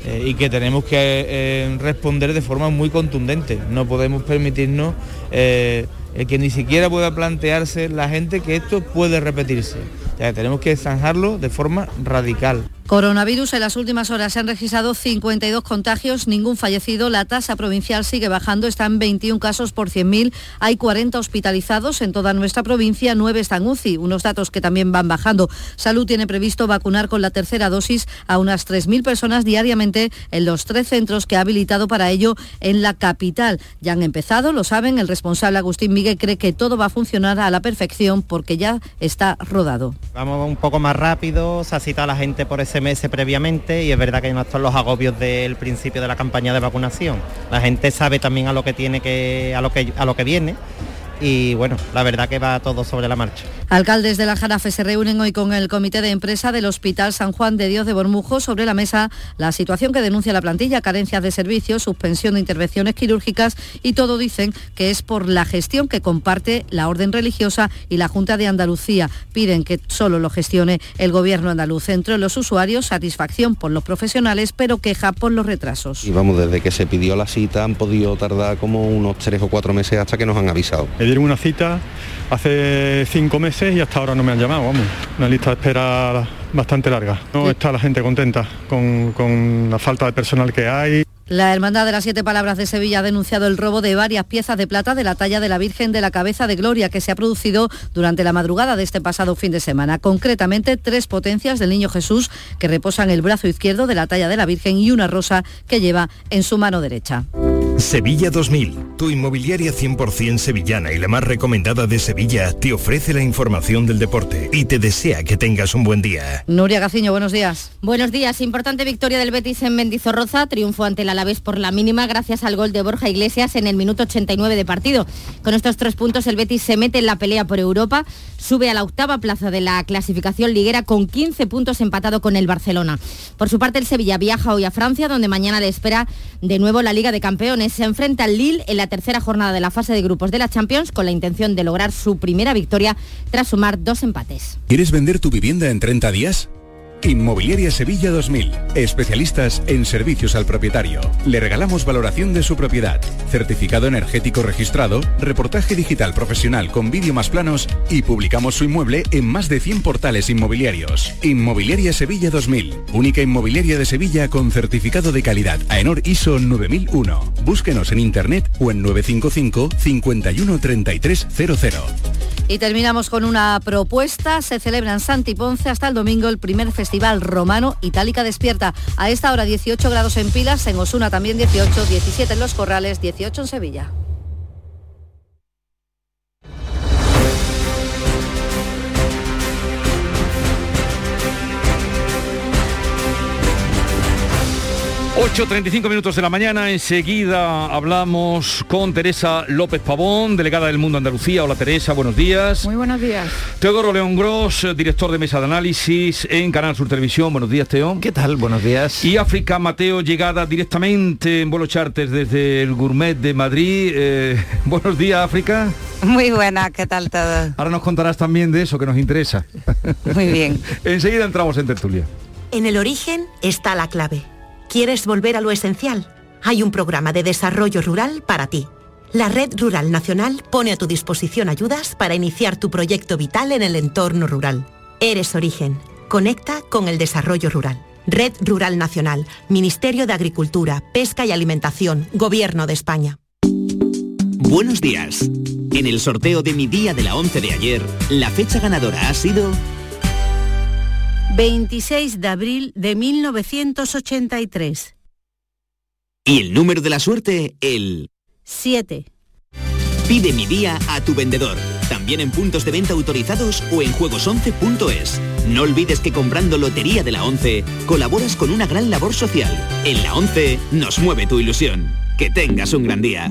eh, y que tenemos que eh, responder de forma muy contundente. No podemos permitirnos eh, que ni siquiera pueda plantearse la gente que esto puede repetirse. Tenemos que zanjarlo de forma radical. Coronavirus, en las últimas horas se han registrado 52 contagios, ningún fallecido. La tasa provincial sigue bajando, están 21 casos por 100.000. Hay 40 hospitalizados en toda nuestra provincia, 9 están UCI, unos datos que también van bajando. Salud tiene previsto vacunar con la tercera dosis a unas 3.000 personas diariamente en los tres centros que ha habilitado para ello en la capital. Ya han empezado, lo saben, el responsable Agustín Miguel cree que todo va a funcionar a la perfección porque ya está rodado. Vamos un poco más rápido, se ha citado a la gente por ese meses previamente y es verdad que no están los agobios del principio de la campaña de vacunación. La gente sabe también a lo que tiene que, a lo que, a lo que viene y bueno, la verdad que va todo sobre la marcha. Alcaldes de la Jarafe se reúnen hoy con el comité de empresa del Hospital San Juan de Dios de Bormujo sobre la mesa la situación que denuncia la plantilla, carencias de servicios, suspensión de intervenciones quirúrgicas y todo dicen que es por la gestión que comparte la orden religiosa y la Junta de Andalucía. Piden que solo lo gestione el gobierno andaluz. Entre los usuarios, satisfacción por los profesionales, pero queja por los retrasos. Y vamos, desde que se pidió la cita han podido tardar como unos tres o cuatro meses hasta que nos han avisado dieron una cita hace cinco meses y hasta ahora no me han llamado, vamos. Una lista de espera bastante larga. No está la gente contenta con, con la falta de personal que hay. La Hermandad de las Siete Palabras de Sevilla ha denunciado el robo de varias piezas de plata de la talla de la Virgen de la Cabeza de Gloria que se ha producido durante la madrugada de este pasado fin de semana. Concretamente, tres potencias del Niño Jesús que reposan el brazo izquierdo de la talla de la Virgen y una rosa que lleva en su mano derecha. Sevilla 2000, tu inmobiliaria 100% sevillana y la más recomendada de Sevilla, te ofrece la información del deporte y te desea que tengas un buen día. Nuria Gaciño, buenos días. Buenos días. Importante victoria del Betis en Mendizorroza, triunfo ante el Alavés por la mínima gracias al gol de Borja Iglesias en el minuto 89 de partido. Con estos tres puntos el Betis se mete en la pelea por Europa, sube a la octava plaza de la clasificación liguera con 15 puntos empatado con el Barcelona. Por su parte el Sevilla viaja hoy a Francia donde mañana le espera de nuevo la Liga de Campeones se enfrenta al Lille en la tercera jornada de la fase de grupos de la Champions con la intención de lograr su primera victoria tras sumar dos empates. ¿Quieres vender tu vivienda en 30 días? Inmobiliaria Sevilla 2000, especialistas en servicios al propietario. Le regalamos valoración de su propiedad, certificado energético registrado, reportaje digital profesional con vídeo más planos y publicamos su inmueble en más de 100 portales inmobiliarios. Inmobiliaria Sevilla 2000, única inmobiliaria de Sevilla con certificado de calidad AENOR ISO 9001. Búsquenos en internet o en 955 51 Y terminamos con una propuesta. Se celebra en Santi Ponce hasta el domingo el primer Festival Romano Itálica Despierta. A esta hora 18 grados en Pilas, en Osuna también 18, 17 en Los Corrales, 18 en Sevilla. 8.35 minutos de la mañana, enseguida hablamos con Teresa López Pavón, delegada del Mundo Andalucía. Hola Teresa, buenos días. Muy buenos días. Teodoro León Gross, director de Mesa de Análisis en Canal Sur Televisión. Buenos días, Teo. ¿Qué tal? Buenos días. Y África Mateo, llegada directamente en vuelo charter desde el Gourmet de Madrid. Eh, buenos días, África. Muy buena, ¿qué tal todo? Ahora nos contarás también de eso que nos interesa. Muy bien. enseguida entramos en tertulia. En el origen está la clave ¿Quieres volver a lo esencial? Hay un programa de desarrollo rural para ti. La Red Rural Nacional pone a tu disposición ayudas para iniciar tu proyecto vital en el entorno rural. Eres Origen. Conecta con el desarrollo rural. Red Rural Nacional, Ministerio de Agricultura, Pesca y Alimentación, Gobierno de España. Buenos días. En el sorteo de mi día de la 11 de ayer, la fecha ganadora ha sido 26 de abril de 1983. Y el número de la suerte, el 7. Pide mi día a tu vendedor, también en puntos de venta autorizados o en juegos11.es. No olvides que comprando Lotería de la 11 colaboras con una gran labor social. En la 11 nos mueve tu ilusión. Que tengas un gran día.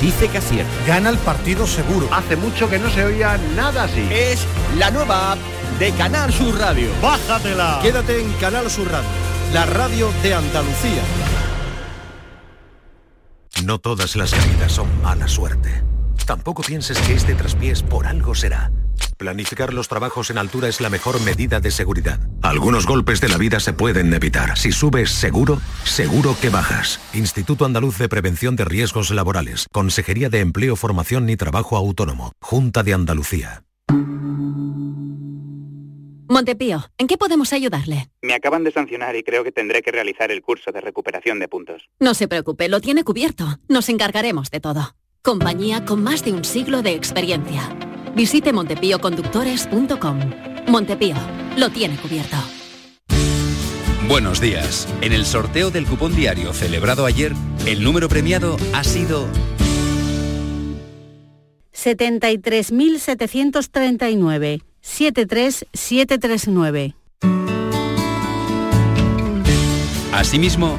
dice que acierta. Gana el partido seguro. Hace mucho que no se oía nada así. Es la nueva app de Canal Sur Radio. ¡Bájatela! Quédate en Canal Sur Radio, la radio de Andalucía. No todas las caídas son mala suerte. Tampoco pienses que este traspiés por algo será. Planificar los trabajos en altura es la mejor medida de seguridad. Algunos golpes de la vida se pueden evitar. Si subes seguro, seguro que bajas. Instituto Andaluz de Prevención de Riesgos Laborales. Consejería de Empleo, Formación y Trabajo Autónomo. Junta de Andalucía. Montepío, ¿en qué podemos ayudarle? Me acaban de sancionar y creo que tendré que realizar el curso de recuperación de puntos. No se preocupe, lo tiene cubierto. Nos encargaremos de todo. Compañía con más de un siglo de experiencia. Visite montepíoconductores.com. Montepío, lo tiene cubierto. Buenos días. En el sorteo del cupón diario celebrado ayer, el número premiado ha sido 73.739. 73739. Asimismo,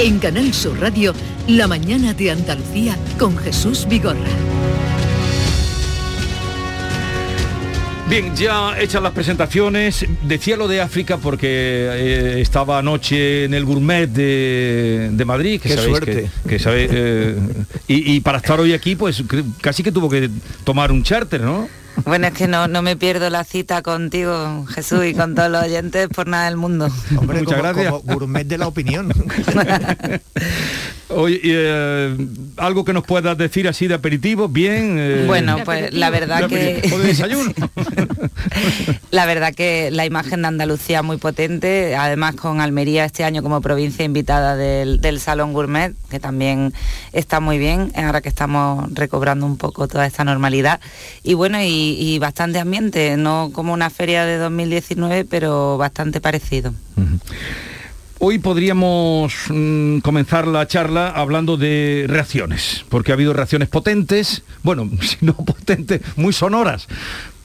En Canal Sur Radio, La mañana de Andalucía con Jesús Vigorra. Bien, ya hechas las presentaciones, decía lo de África porque eh, estaba anoche en el gourmet de, de Madrid, que Qué sabéis suerte. que, que sabe, eh, y, y para estar hoy aquí, pues casi que tuvo que tomar un charter, ¿no? Bueno, es que no, no me pierdo la cita contigo, Jesús, y con todos los oyentes por nada del mundo. Hombre, Muchas como, gracias. como gourmet de la opinión. Oye, eh, algo que nos puedas decir así de aperitivo, bien. eh, Bueno, pues la verdad de que... aperitivo, o de desayuno. La verdad que la imagen de Andalucía muy potente, además con Almería este año como provincia invitada del, del Salón Gourmet, que también está muy bien, ahora que estamos recobrando un poco toda esta normalidad. Y bueno, y, y bastante ambiente, no como una feria de 2019, pero bastante parecido. Hoy podríamos mm, comenzar la charla hablando de reacciones, porque ha habido reacciones potentes, bueno, si no potentes, muy sonoras.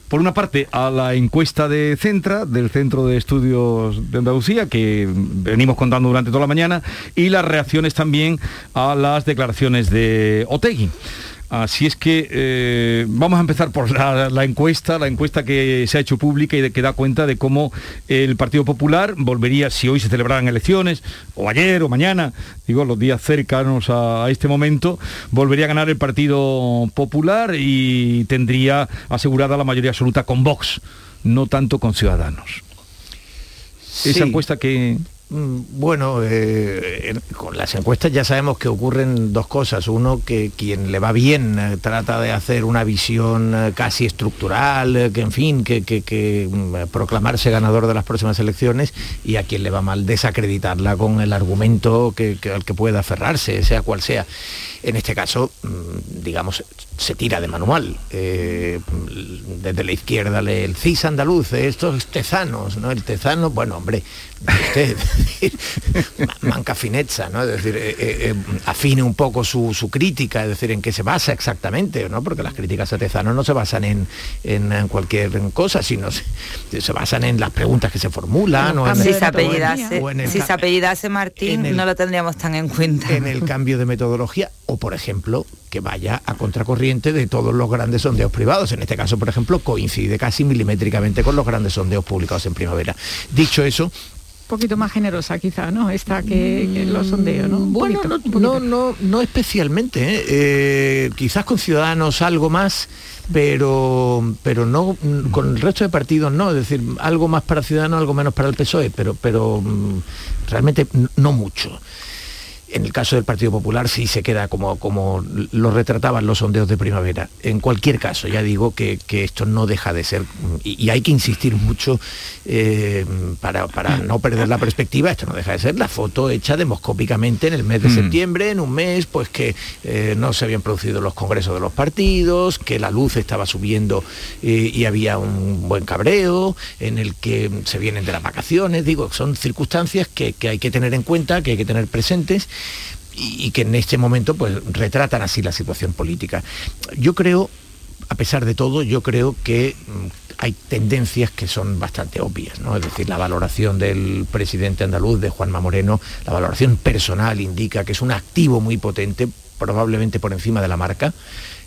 Por una parte, a la encuesta de Centra, del Centro de Estudios de Andalucía, que venimos contando durante toda la mañana, y las reacciones también a las declaraciones de Otegui. Así es que eh, vamos a empezar por la, la encuesta, la encuesta que se ha hecho pública y de- que da cuenta de cómo el Partido Popular volvería, si hoy se celebraran elecciones, o ayer o mañana, digo, los días cercanos a, a este momento, volvería a ganar el Partido Popular y tendría asegurada la mayoría absoluta con Vox, no tanto con Ciudadanos. Esa encuesta que... Mm, Bueno, eh, con las encuestas ya sabemos que ocurren dos cosas. Uno, que quien le va bien eh, trata de hacer una visión eh, casi estructural, que en fin, que, mm, proclamarse ganador de las próximas elecciones, y a quien le va mal desacreditarla con el argumento que- al que pueda aferrarse, sea cual sea. En este caso, mm, digamos, se tira de manual. Eh, desde la izquierda el CIS andaluz, eh, estos tezanos, ¿no? El tezano, bueno, hombre, usted, ma- manca finezza, ¿no? Es decir, eh, afine un poco su, su crítica, es decir, en qué se basa exactamente, ¿no? Porque las críticas a Tezano no se basan en, en- en cualquier cosa, sino se, se basan en las preguntas que se formulan. o en- Si se apellidase, o en el si se apellidase Martín, el- no lo tendríamos tan en cuenta. en el cambio de metodología o por ejemplo que vaya a contracorriente de todos los grandes sondeos privados en este caso por ejemplo coincide casi milimétricamente con los grandes sondeos publicados en primavera dicho eso poquito más generosa quizá, ¿no? Esta que, que los sondeos, ¿no? Un bueno, poquito, no, no, no, no especialmente. ¿eh? Eh, quizás con Ciudadanos algo más, pero, pero no mm, con el resto de partidos no. Es decir, algo más para Ciudadanos, algo menos para el PSOE, pero, pero mm, realmente no mucho. En el caso del Partido Popular sí se queda como, como lo retrataban los sondeos de primavera. En cualquier caso, ya digo que, que esto no deja de ser, y, y hay que insistir mucho eh, para, para no perder la perspectiva, esto no deja de ser la foto hecha demoscópicamente en el mes de Mm. septiembre, en un mes pues que eh, no se habían producido los congresos de los partidos, que la luz estaba subiendo eh, y había un buen cabreo, en el que se vienen de las vacaciones, digo, son circunstancias que, que hay que tener en cuenta, que hay que tener presentes y, que en este momento pues retratan así la situación política. Yo creo, a pesar de todo, yo creo que mm, hay tendencias que son bastante obvias, ¿no? Es decir, la valoración del presidente andaluz, de Juanma Moreno, la valoración personal indica que es un activo muy potente, probablemente por encima de la marca,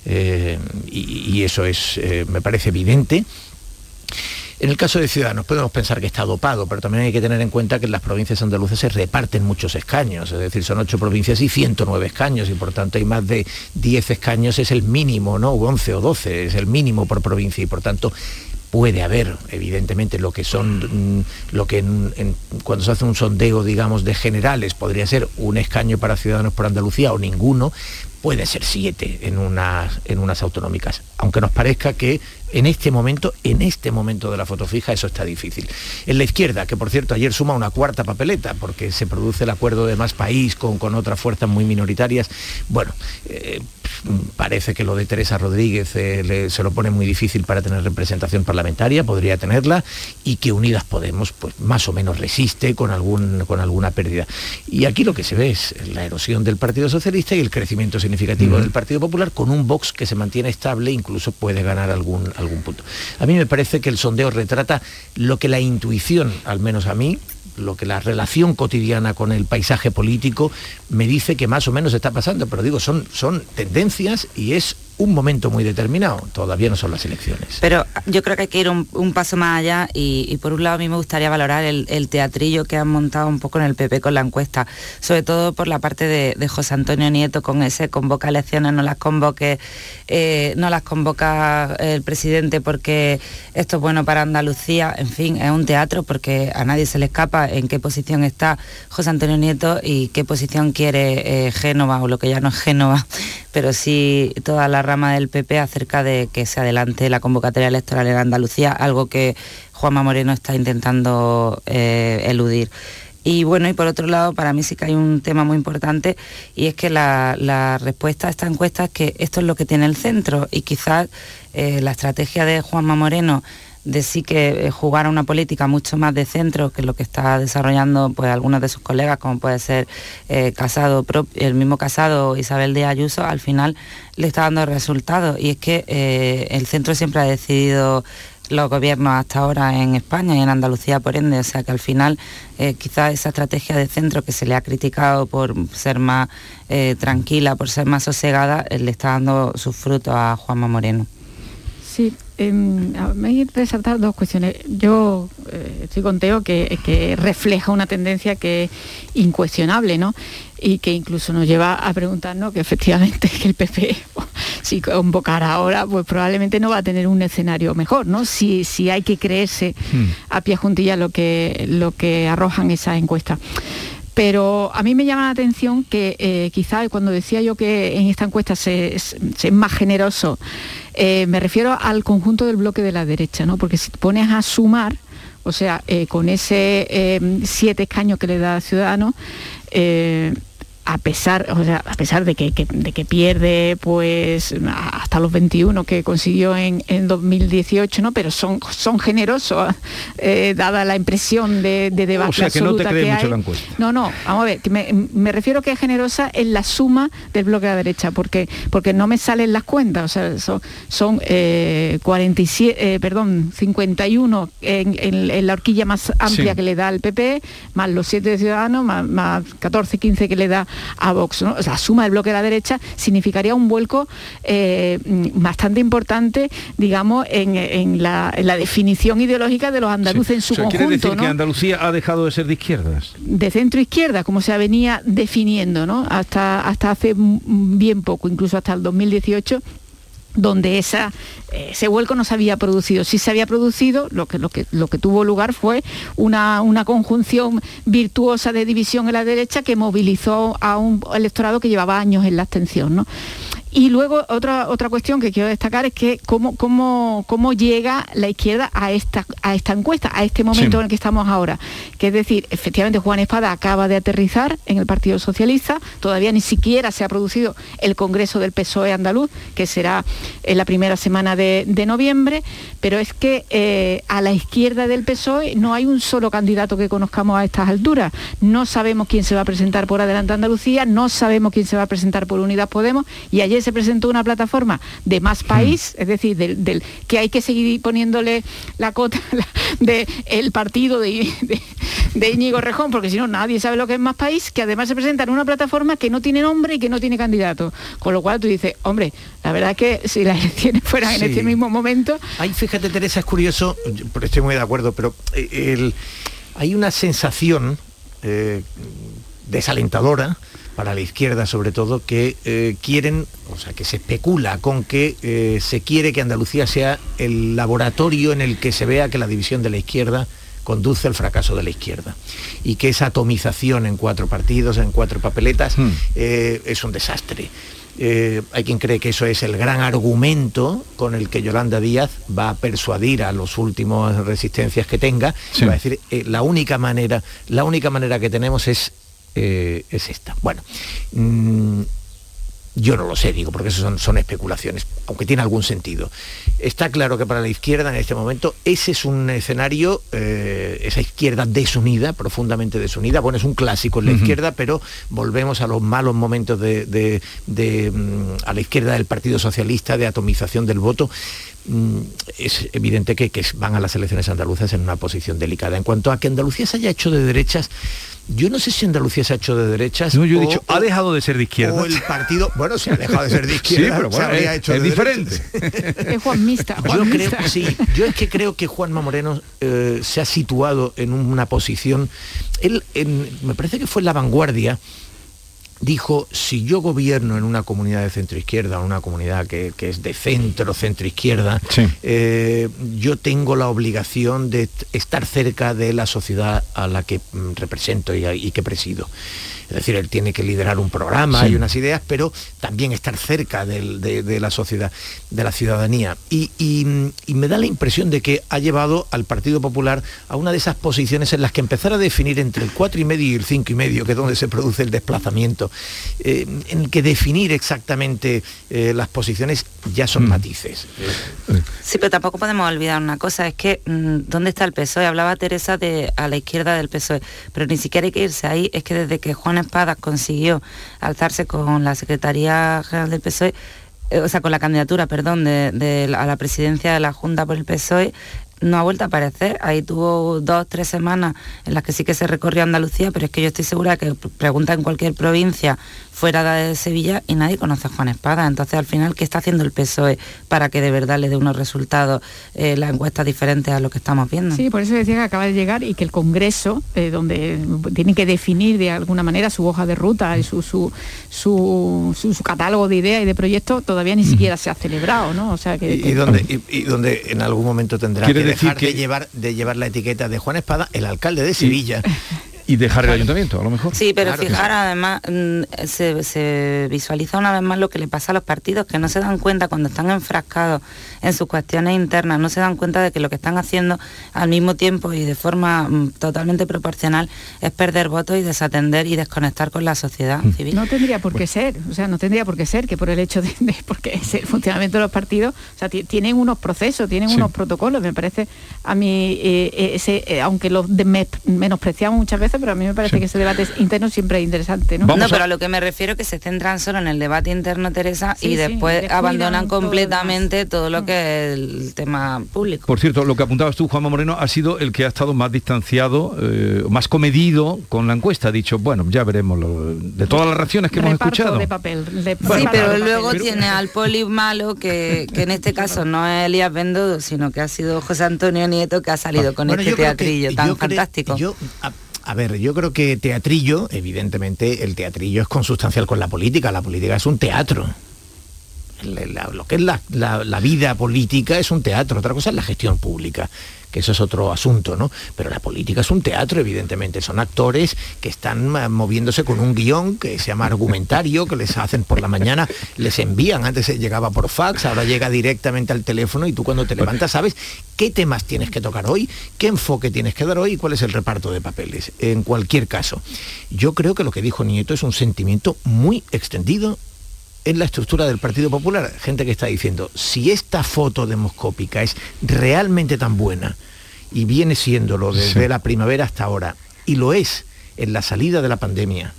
eh, y, y eso es, eh, me parece evidente. En el caso de Ciudadanos podemos pensar que está dopado, pero también hay que tener en cuenta que en las provincias andaluzas se reparten muchos escaños, es decir, son ocho provincias y 109 escaños, y por tanto hay más de 10 escaños, es el mínimo, ¿no? O 11 o 12, es el mínimo por provincia, y por tanto puede haber, evidentemente, lo que son, mm, lo que cuando se hace un sondeo, digamos, de generales, podría ser un escaño para Ciudadanos por Andalucía o ninguno, puede ser siete en unas, en unas autonómicas, aunque nos parezca que en este momento, en este momento de la foto fija, eso está difícil. En la izquierda, que por cierto ayer suma una cuarta papeleta, porque se produce el acuerdo de más país con, con otras fuerzas muy minoritarias, bueno, eh, parece que lo de Teresa Rodríguez eh, le- se lo pone muy difícil para tener representación parlamentaria, podría tenerla, y que Unidas Podemos, pues más o menos resiste con, algún, con alguna pérdida. Y aquí lo que se ve es la erosión del Partido Socialista y el crecimiento significativo del Partido Popular con un Vox que se mantiene estable, incluso puede ganar algún, algún punto. A mí me parece que el sondeo retrata lo que la intuición, al menos a mí, lo que la relación cotidiana con el paisaje político me dice que más o menos está pasando, pero digo, son, son tendencias y es un momento muy determinado, todavía no son las elecciones. Pero yo creo que hay que ir un, paso más allá y, por un lado a mí me gustaría valorar el, teatrillo que han montado un poco en el PP con la encuesta, sobre todo por la parte de, José Antonio Nieto con ese convoca elecciones, no las convoque, eh, no las convoca el presidente porque esto es bueno para Andalucía, en fin, es un teatro porque a nadie se le escapa en qué posición está José Antonio Nieto y qué posición quiere eh, Génova o lo que ya no es Génova, pero sí toda la rama del PP acerca de que se adelante la convocatoria electoral en Andalucía, algo que Juanma Moreno está intentando eh, eludir. Y bueno, y por otro lado, para mí sí que hay un tema muy importante y es que la, respuesta a esta encuesta es que esto es lo que tiene el centro y quizás eh, la estrategia de Juanma Moreno de sí que eh, jugar a una política mucho más de centro que lo que está desarrollando pues algunos de sus colegas, como puede ser eh, Casado, el mismo Casado Isabel de Ayuso, al final le está dando resultados. Y es que eh, el centro siempre ha decidido los gobiernos hasta ahora en España y en Andalucía por ende, o sea que al final quizás esa estrategia de centro que se le ha criticado por ser más tranquila, por ser más sosegada, le está dando sus frutos a Juanma Moreno. Sí, eh, me resaltar dos cuestiones. Yo eh, estoy con Teo que, refleja una tendencia que es incuestionable, ¿no? Y que incluso nos lleva a preguntarnos que efectivamente que el PP, si convocara ahora, pues probablemente no va a tener un escenario mejor, ¿no? Si, si hay que creerse hmm. a pie juntilla lo que, lo que arrojan esas encuestas. Pero a mí me llama la atención que eh, quizá cuando decía yo que en esta encuesta se, es más generoso eh, me refiero al conjunto del bloque de la derecha, ¿no? Porque si te pones a sumar, o sea, eh, con ese eh, siete escaños que le da Ciudadanos, a pesar, o sea, a pesar de que, de que, pierde pues hasta los 21 que consiguió en, 2018, ¿no? Pero son, son generosos, eh, dada la impresión de, de debate o sea, que no te crees mucho la encuesta. No, no, vamos a ver, me, me, refiero que es generosa en la suma del bloque de la derecha, porque, porque no me salen las cuentas, o sea, son, son 47, eh, eh, perdón, 51 en, en, la horquilla más amplia que le da el PP, más los 7 de Ciudadanos, más, más 14, 15 que le da a Vox. la suma del bloque de la derecha significaría un vuelco eh, bastante importante, digamos, en, la, definición ideológica de los andaluces en su conjunto. ¿Quiere decir que Andalucía ha dejado de ser de izquierdas? De centro izquierda, como se venía definiendo, ¿no? Hasta, hasta hace bien poco, incluso hasta el 2018 donde esa, ese vuelco no se había producido. Si se había producido, lo que, lo que, lo que tuvo lugar fue una, una, conjunción virtuosa de división en la derecha que movilizó a un electorado que llevaba años en la abstención. ¿no? Y luego otra, otra cuestión que quiero destacar es que cómo, cómo, cómo llega la izquierda a esta, a esta encuesta, a este momento en el que estamos ahora. Que es decir, efectivamente Juan Espada acaba de aterrizar en el Partido Socialista, todavía ni siquiera se ha producido el Congreso del PSOE andaluz, que será en la primera semana de, noviembre, pero es que eh, a la izquierda del PSOE no hay un solo candidato que conozcamos a estas alturas. No sabemos quién se va a presentar por Adelante Andalucía, no sabemos quién se va a presentar por Unidad Podemos, y ayer se presentó una plataforma de más país, hmm. es decir, del, que hay que seguir poniéndole la cota del el partido de, de, Íñigo Rejón, porque si no nadie sabe lo que es más país, que además se presenta en una plataforma que no tiene nombre y que no tiene candidato. Con lo cual tú dices, hombre, la verdad es que si las elecciones fueran en este mismo momento... Ay, fíjate Teresa, es curioso, estoy muy de acuerdo, pero eh, hay una sensación eh, desalentadora para la izquierda sobre todo, que eh, quieren, o sea, que se especula con que eh, se quiere que Andalucía sea el laboratorio en el que se vea que la división de la izquierda conduce al fracaso de la izquierda y que esa atomización en cuatro partidos, en cuatro papeletas, hmm. eh, es un desastre. hay quien cree que eso es el gran argumento con el que Yolanda Díaz va a persuadir a los últimos resistencias que tenga. Va a decir, la única manera, la única manera que tenemos es eh, es esta. Bueno, mm, yo no lo sé, digo, porque eso son, especulaciones, aunque tiene algún sentido. Está claro que para la izquierda en este momento ese es un escenario, eh, esa izquierda desunida, profundamente desunida. Bueno, es un clásico en la izquierda, pero volvemos a los malos momentos de, mm, a la izquierda del Partido Socialista, de atomización del voto. mm, es evidente que, que van a las elecciones andaluzas en una posición delicada. En cuanto a que Andalucía se haya hecho de derechas, yo no sé si Andalucía se ha hecho de derechas. No, yo he o- dicho, ha dejado de ser de izquierda. O el partido, bueno, si ha dejado de ser de izquierda, Sí, pero se bueno, habría es- hecho es de diferente. Es Juan Mista. Yo creo, sí, yo es que creo que Juanma Moreno eh, se ha situado en una posición, él en- me parece que fue en la vanguardia, dijo, si yo gobierno en una comunidad de centro izquierda, una comunidad que, que es de centro, centro izquierda, eh, yo tengo la obligación de estar cerca de la sociedad a la que mm, represento y que presido. Es decir, él tiene que liderar un programa Sí. y unas ideas, pero también estar cerca del- de, de la sociedad, de la ciudadanía. Y, y- y me da la impresión de que ha llevado al Partido Popular a una de esas posiciones en las que empezar a definir entre el 4 y medio y el 5 y medio, que es donde se produce el desplazamiento, eh, en el que definir exactamente eh, las posiciones ya son matices. Sí, pero tampoco podemos olvidar una cosa, es que mm, ¿dónde está el PSOE? Hablaba Teresa de a la izquierda del PSOE, pero ni siquiera hay que irse ahí, es que desde que Juan Espadas consiguió alzarse con la Secretaría General del PSOE, eh, o sea, con la candidatura, perdón, de, de a la presidencia de la Junta por el PSOE, no ha vuelto a aparecer. Ahí tuvo dos, tres semanas en las que sí que se recorrió Andalucía, pero es que yo estoy segura que pregunta en cualquier provincia fuera de Sevilla y nadie conoce a Juan Espada. Entonces, al final, ¿qué está haciendo el PSOE para que de verdad le dé unos resultados, eh, las encuestas diferentes a lo que estamos viendo? Sí, por eso decía que acaba de llegar y que el Congreso, eh, donde tienen que definir de alguna manera su hoja de ruta y su, su, su, su- su catálogo de ideas y de proyectos, todavía ni siquiera se ha celebrado, ¿no? O sea que... Y, que- y donde, y, y donde en algún momento tendrá que decir dejar que- de llevar de llevar la etiqueta de Juan Espada, el alcalde de Sevilla. Y dejar el ayuntamiento, a lo mejor. Sí, pero Claro, fijar claro. además mm, se, se visualiza una vez más lo que le pasa a los partidos, que no se dan cuenta cuando están enfrascados en sus cuestiones internas, no se dan cuenta de que lo que están haciendo al mismo tiempo y de forma mm, totalmente proporcional es perder votos y desatender y desconectar con la sociedad Mm. civil. No tendría por qué ser, o sea, no tendría por qué ser que por el hecho de, de- porque es el funcionamiento de los partidos, o sea, ti- tienen unos procesos, tienen Sí. unos protocolos, me parece a mí eh, eh, ese, eh, aunque los de- me- menospreciamos muchas veces, pero a mí me parece que ese debate interno siempre es interesante, ¿no? no, pero a lo que me refiero que se centran solo en el debate interno, Teresa, Sí, y después abandonan todo completamente todo lo que el tema público. Por cierto, lo que apuntabas tú, Juanma Moreno, ha sido el que ha estado más distanciado, eh, más comedido con la encuesta. Ha dicho, bueno, ya veremos lo- de todas las reacciones que hemos escuchado. de papel. de- sí, pero de luego papel. tiene al poli malo, que, que en este caso no es Elías Bendodo, sino que ha sido José Antonio Nieto, que ha salido con Bueno, este que- teatrillo tan yo fantástico. yo, a, a ver, yo creo que teatrillo, evidentemente, el teatrillo es consustancial con la política. La política es un teatro. Lo que es la, la- la vida política es un teatro, otra cosa es la gestión pública, que eso es otro asunto, ¿no? Pero la política es un teatro, evidentemente, son actores que están moviéndose con un guion que se llama argumentario, que les hacen por la mañana, les envían, antes llegaba por fax, ahora llega directamente al teléfono y tú cuando te levantas sabes qué temas tienes que tocar hoy, qué enfoque tienes que dar hoy y cuál es el reparto de papeles. En cualquier caso, yo creo que lo que dijo Nieto es un sentimiento muy extendido en la estructura del Partido Popular. Gente que está diciendo, si esta foto demoscópica es realmente tan buena y viene siéndolo desde Sí. la primavera hasta ahora, y lo es en la salida de la pandemia,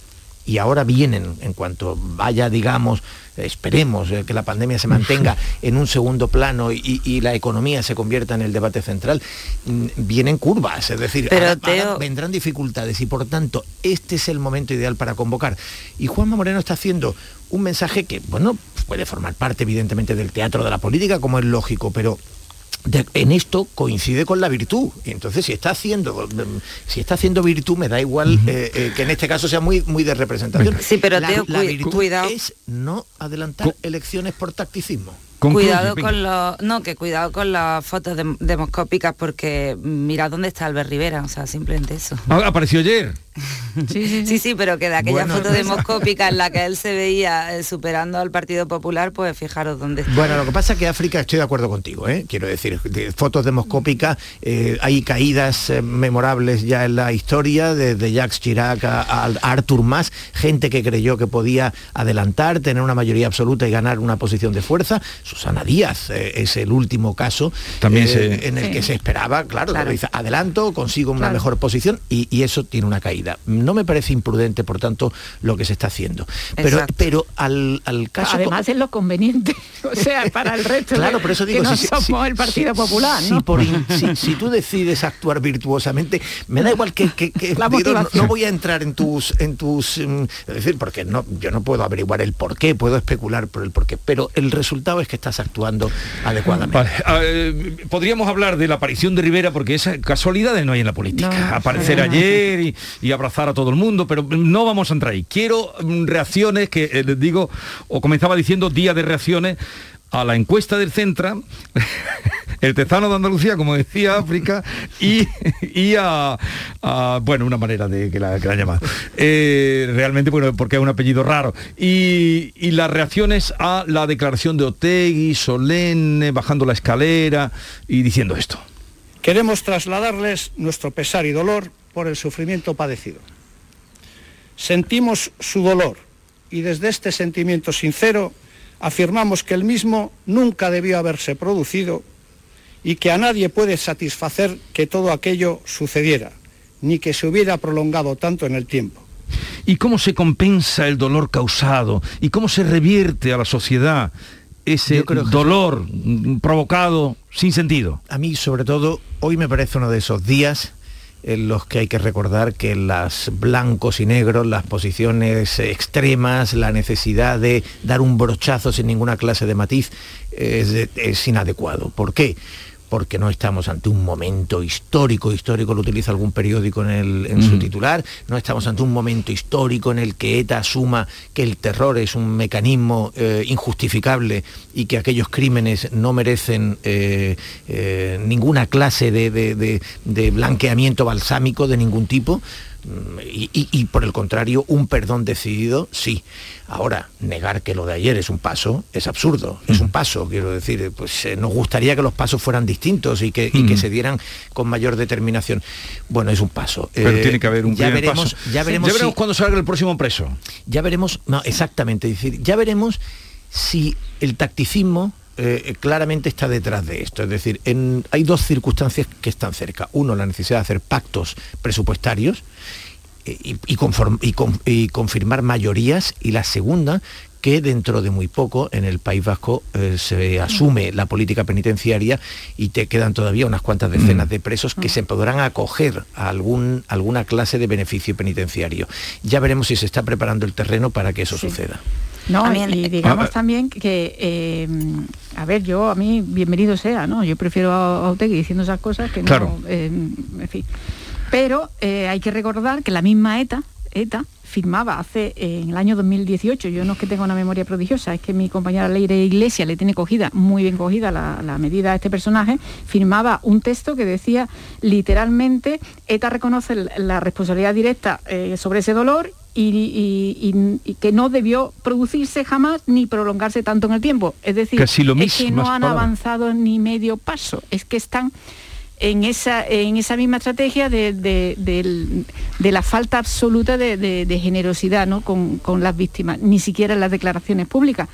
y ahora vienen, en cuanto vaya, digamos, esperemos eh, que la pandemia se mantenga en un segundo plano y, y la economía se convierta en el debate central, mm, vienen curvas, es decir, Pero, ahora- ahora Teo- vendrán dificultades y por tanto este es el momento ideal para convocar. Y Juanma Moreno está haciendo un mensaje que, bueno, puede formar parte evidentemente del teatro de la política, como es lógico, pero de- en esto coincide con la virtud. Y entonces si está haciendo mm, si está haciendo virtud, me da igual eh, eh, que en este caso sea muy, muy de representación. Sí, pero la, Teo, la virtud cuidado. es no adelantar elecciones por tacticismo. Cuidado con los, no, que cuidado con las fotos dem- demoscópicas porque mira dónde está Albert Rivera, o sea, simplemente eso. Ah, apareció ayer. Sí, sí, pero que de aquella Bueno, foto demoscópica en la que él se veía eh, superando al Partido Popular, pues fijaros dónde está. Bueno, lo que pasa es que África, estoy de acuerdo contigo, ¿eh? quiero decir, de fotos demoscópicas, eh, hay caídas eh, memorables ya en la historia, desde Jacques Chirac a, a Arthur Mas, gente que creyó que podía adelantar, tener una mayoría absoluta y ganar una posición de fuerza. Susana Díaz eh, es el último caso También eh, se- en el Sí. que se esperaba, claro, Claro. que dice, adelanto, consigo una Claro. mejor posición y, y eso tiene una caída. no me parece imprudente, por tanto, lo que se está haciendo. Pero, pero al, caso... Además es lo conveniente, o sea, para el resto claro, por eso digo, que no somos el Partido Popular, ¿no? Si, tú decides actuar virtuosamente, me da igual que... no, voy a entrar en tus... En tus mm, es decir, porque no, yo no puedo averiguar el por qué, puedo especular por el por qué, pero el resultado es que estás actuando adecuadamente. Eh, podríamos hablar de la aparición de Rivera porque esa casualidades no hay en la política. Aparecer ayer y, abrazar a todo el mundo, pero no vamos a entrar ahí. Quiero mm, reacciones que eh, les digo, o comenzaba diciendo día de reacciones a la encuesta del Centra, el Tezano de Andalucía, como decía África, y, a, bueno, una manera de que la, que la llama. Eh, realmente, bueno, porque es un apellido raro. Y, y, las reacciones a la declaración de Otegui, solemne, bajando la escalera y diciendo esto. Queremos trasladarles nuestro pesar y dolor por el sufrimiento padecido. Sentimos su dolor y desde este sentimiento sincero afirmamos que el mismo nunca debió haberse producido y que a nadie puede satisfacer que todo aquello sucediera, ni que se hubiera prolongado tanto en el tiempo. ¿Y cómo se compensa el dolor causado? ¿Y cómo se revierte a la sociedad ese dolor provocado sin sentido? A mí, sobre todo, hoy me parece uno de esos días en los que hay que recordar que las blancos y negros, las posiciones extremas, la necesidad de dar un brochazo sin ninguna clase de matiz es, es inadecuado. ¿Por qué? Porque no estamos ante un momento histórico, histórico lo utiliza algún periódico en, su titular, no estamos ante un momento histórico en el que ETA asuma que el terror es un mecanismo eh, injustificable y que aquellos crímenes no merecen eh, eh, ninguna clase de blanqueamiento balsámico de ningún tipo. Y, por el contrario, un perdón decidido, sí. Ahora, negar que lo de ayer es un paso es absurdo, es un paso, quiero decir, pues eh, nos gustaría que los pasos fueran distintos y que, que, se dieran con mayor determinación. Bueno, es un paso. Pero tiene que haber un ya veremos, paso. Ya veremos, cuando salga el próximo preso. Ya veremos, no, exactamente, decir, ya veremos si el tacticismo eh, claramente está detrás de esto. Es decir, hay dos circunstancias que están cerca. Uno, la necesidad de hacer pactos presupuestarios eh, y, confirmar mayorías. Y la segunda, que dentro de muy poco en el País Vasco eh, se asume la política penitenciaria y te quedan todavía unas cuantas decenas de presos que se podrán acoger a algún, alguna clase de beneficio penitenciario. Ya veremos si se está preparando el terreno para que eso suceda. No, y digamos ah, también que, eh, a ver, yo a mí bienvenido sea, ¿no? Yo prefiero a, Otegui diciendo esas cosas que no, eh, en fin. Pero eh, hay que recordar que la misma ETA, ETA firmaba hace en el año 2018, yo no es que tenga una memoria prodigiosa, es que mi compañera Leire Iglesia le tiene cogida, muy bien cogida la, la, medida a este personaje, firmaba un texto que decía literalmente, ETA reconoce la responsabilidad directa sobre ese dolor y, que no debió producirse jamás ni prolongarse tanto en el tiempo. Es decir, es que no han avanzado ni medio paso, es que están en esa, en esa misma estrategia de, la falta absoluta de, generosidad ¿no? con, con las víctimas, ni siquiera en las declaraciones públicas.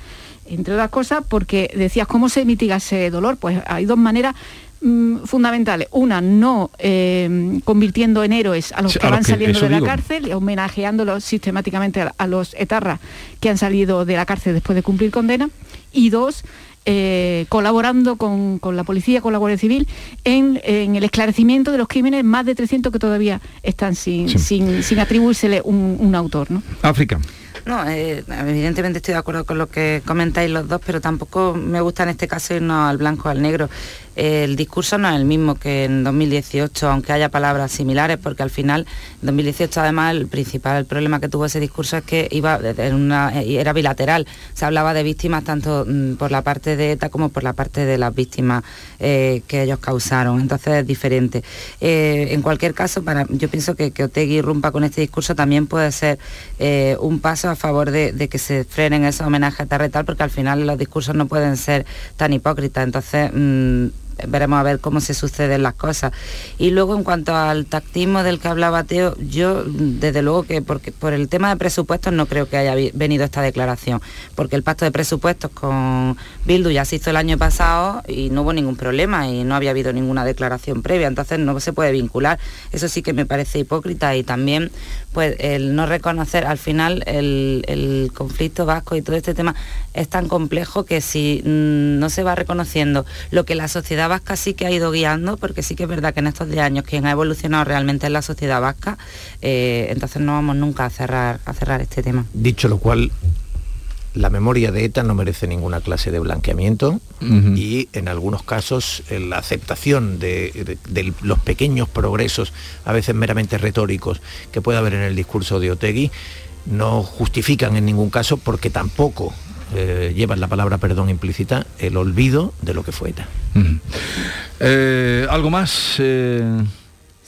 Entre otras cosas, porque decías, ¿cómo se mitiga ese dolor? Pues hay dos maneras Mm, fundamentales. Una, no eh, convirtiendo en héroes a los que van saliendo de la cárcel, homenajeándolos sistemáticamente a, los etarras que han salido de la cárcel después de cumplir condena. Y dos, eh, colaborando con, la policía, con la Guardia Civil, en, el esclarecimiento de los crímenes, más de 300 que todavía están sin, sin, sin atribuírsele un, un autor. ¿no? África. No, eh, evidentemente estoy de acuerdo con lo que comentáis los dos, pero tampoco me gusta en este caso irnos al blanco o al negro. El discurso no es el mismo que en 2018, aunque haya palabras similares, porque al final, en 2018 además, el principal problema que tuvo ese discurso es que iba era bilateral. Se hablaba de víctimas tanto mm, por la parte de ETA como por la parte de las víctimas eh, que ellos causaron. Entonces es diferente. Eh, en cualquier caso, yo pienso que que Otegui rompa con este discurso también puede ser un paso a favor de, que se frenen esos homenajes a tal porque al final los discursos no pueden ser tan hipócritas. Entonces, mm, veremos a ver cómo se suceden las cosas. Y luego en cuanto al tactismo del que hablaba Teo, yo desde luego que porque por el tema de presupuestos no creo que haya venido esta declaración, porque el pacto de presupuestos con Bildu ya se hizo el año pasado y no hubo ningún problema y no había habido ninguna declaración previa, entonces no se puede vincular. Eso sí que me parece hipócrita y también pues el no reconocer al final el, el conflicto vasco y todo este tema es tan complejo que si mm, no se va reconociendo lo que la sociedad vasca sí que ha ido guiando, porque sí que es verdad que en estos 10 años quien ha evolucionado realmente es la sociedad vasca, eh, entonces no vamos nunca a cerrar, a cerrar este tema. Dicho lo cual, la memoria de ETA no merece ninguna clase de blanqueamiento y en algunos casos eh, la aceptación de, los pequeños progresos, a veces meramente retóricos, que puede haber en el discurso de Otegui, no justifican en ningún caso porque tampoco eh, llevan la palabra perdón implícita el olvido de lo que fue ETA. Eh, ¿Algo más?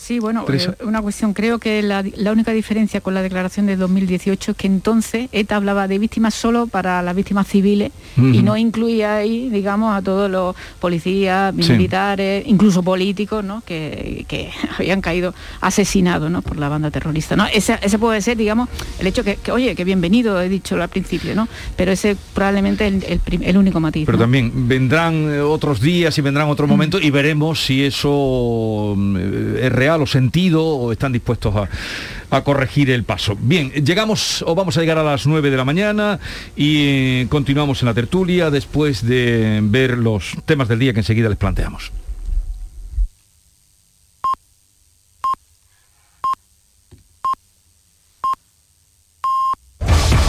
Sí, bueno, eh, una cuestión, creo que la, única diferencia con la declaración de 2018 es que entonces ETA hablaba de víctimas solo para las víctimas civiles y no incluía ahí, digamos, a todos los policías, militares, incluso políticos, ¿no? Que, habían caído asesinados ¿no? por la banda terrorista. ¿no? Ese, puede ser, digamos, el hecho que, oye, que bienvenido, he dicho al principio, ¿no? Pero ese probablemente es el, único matiz. Pero también vendrán eh, otros días y vendrán otros momentos y veremos si eso mm, es real sentido o están dispuestos a, a corregir el paso. Bien, llegamos o vamos a llegar a las 9 de la mañana y continuamos en la tertulia después de ver los temas del día que enseguida les planteamos.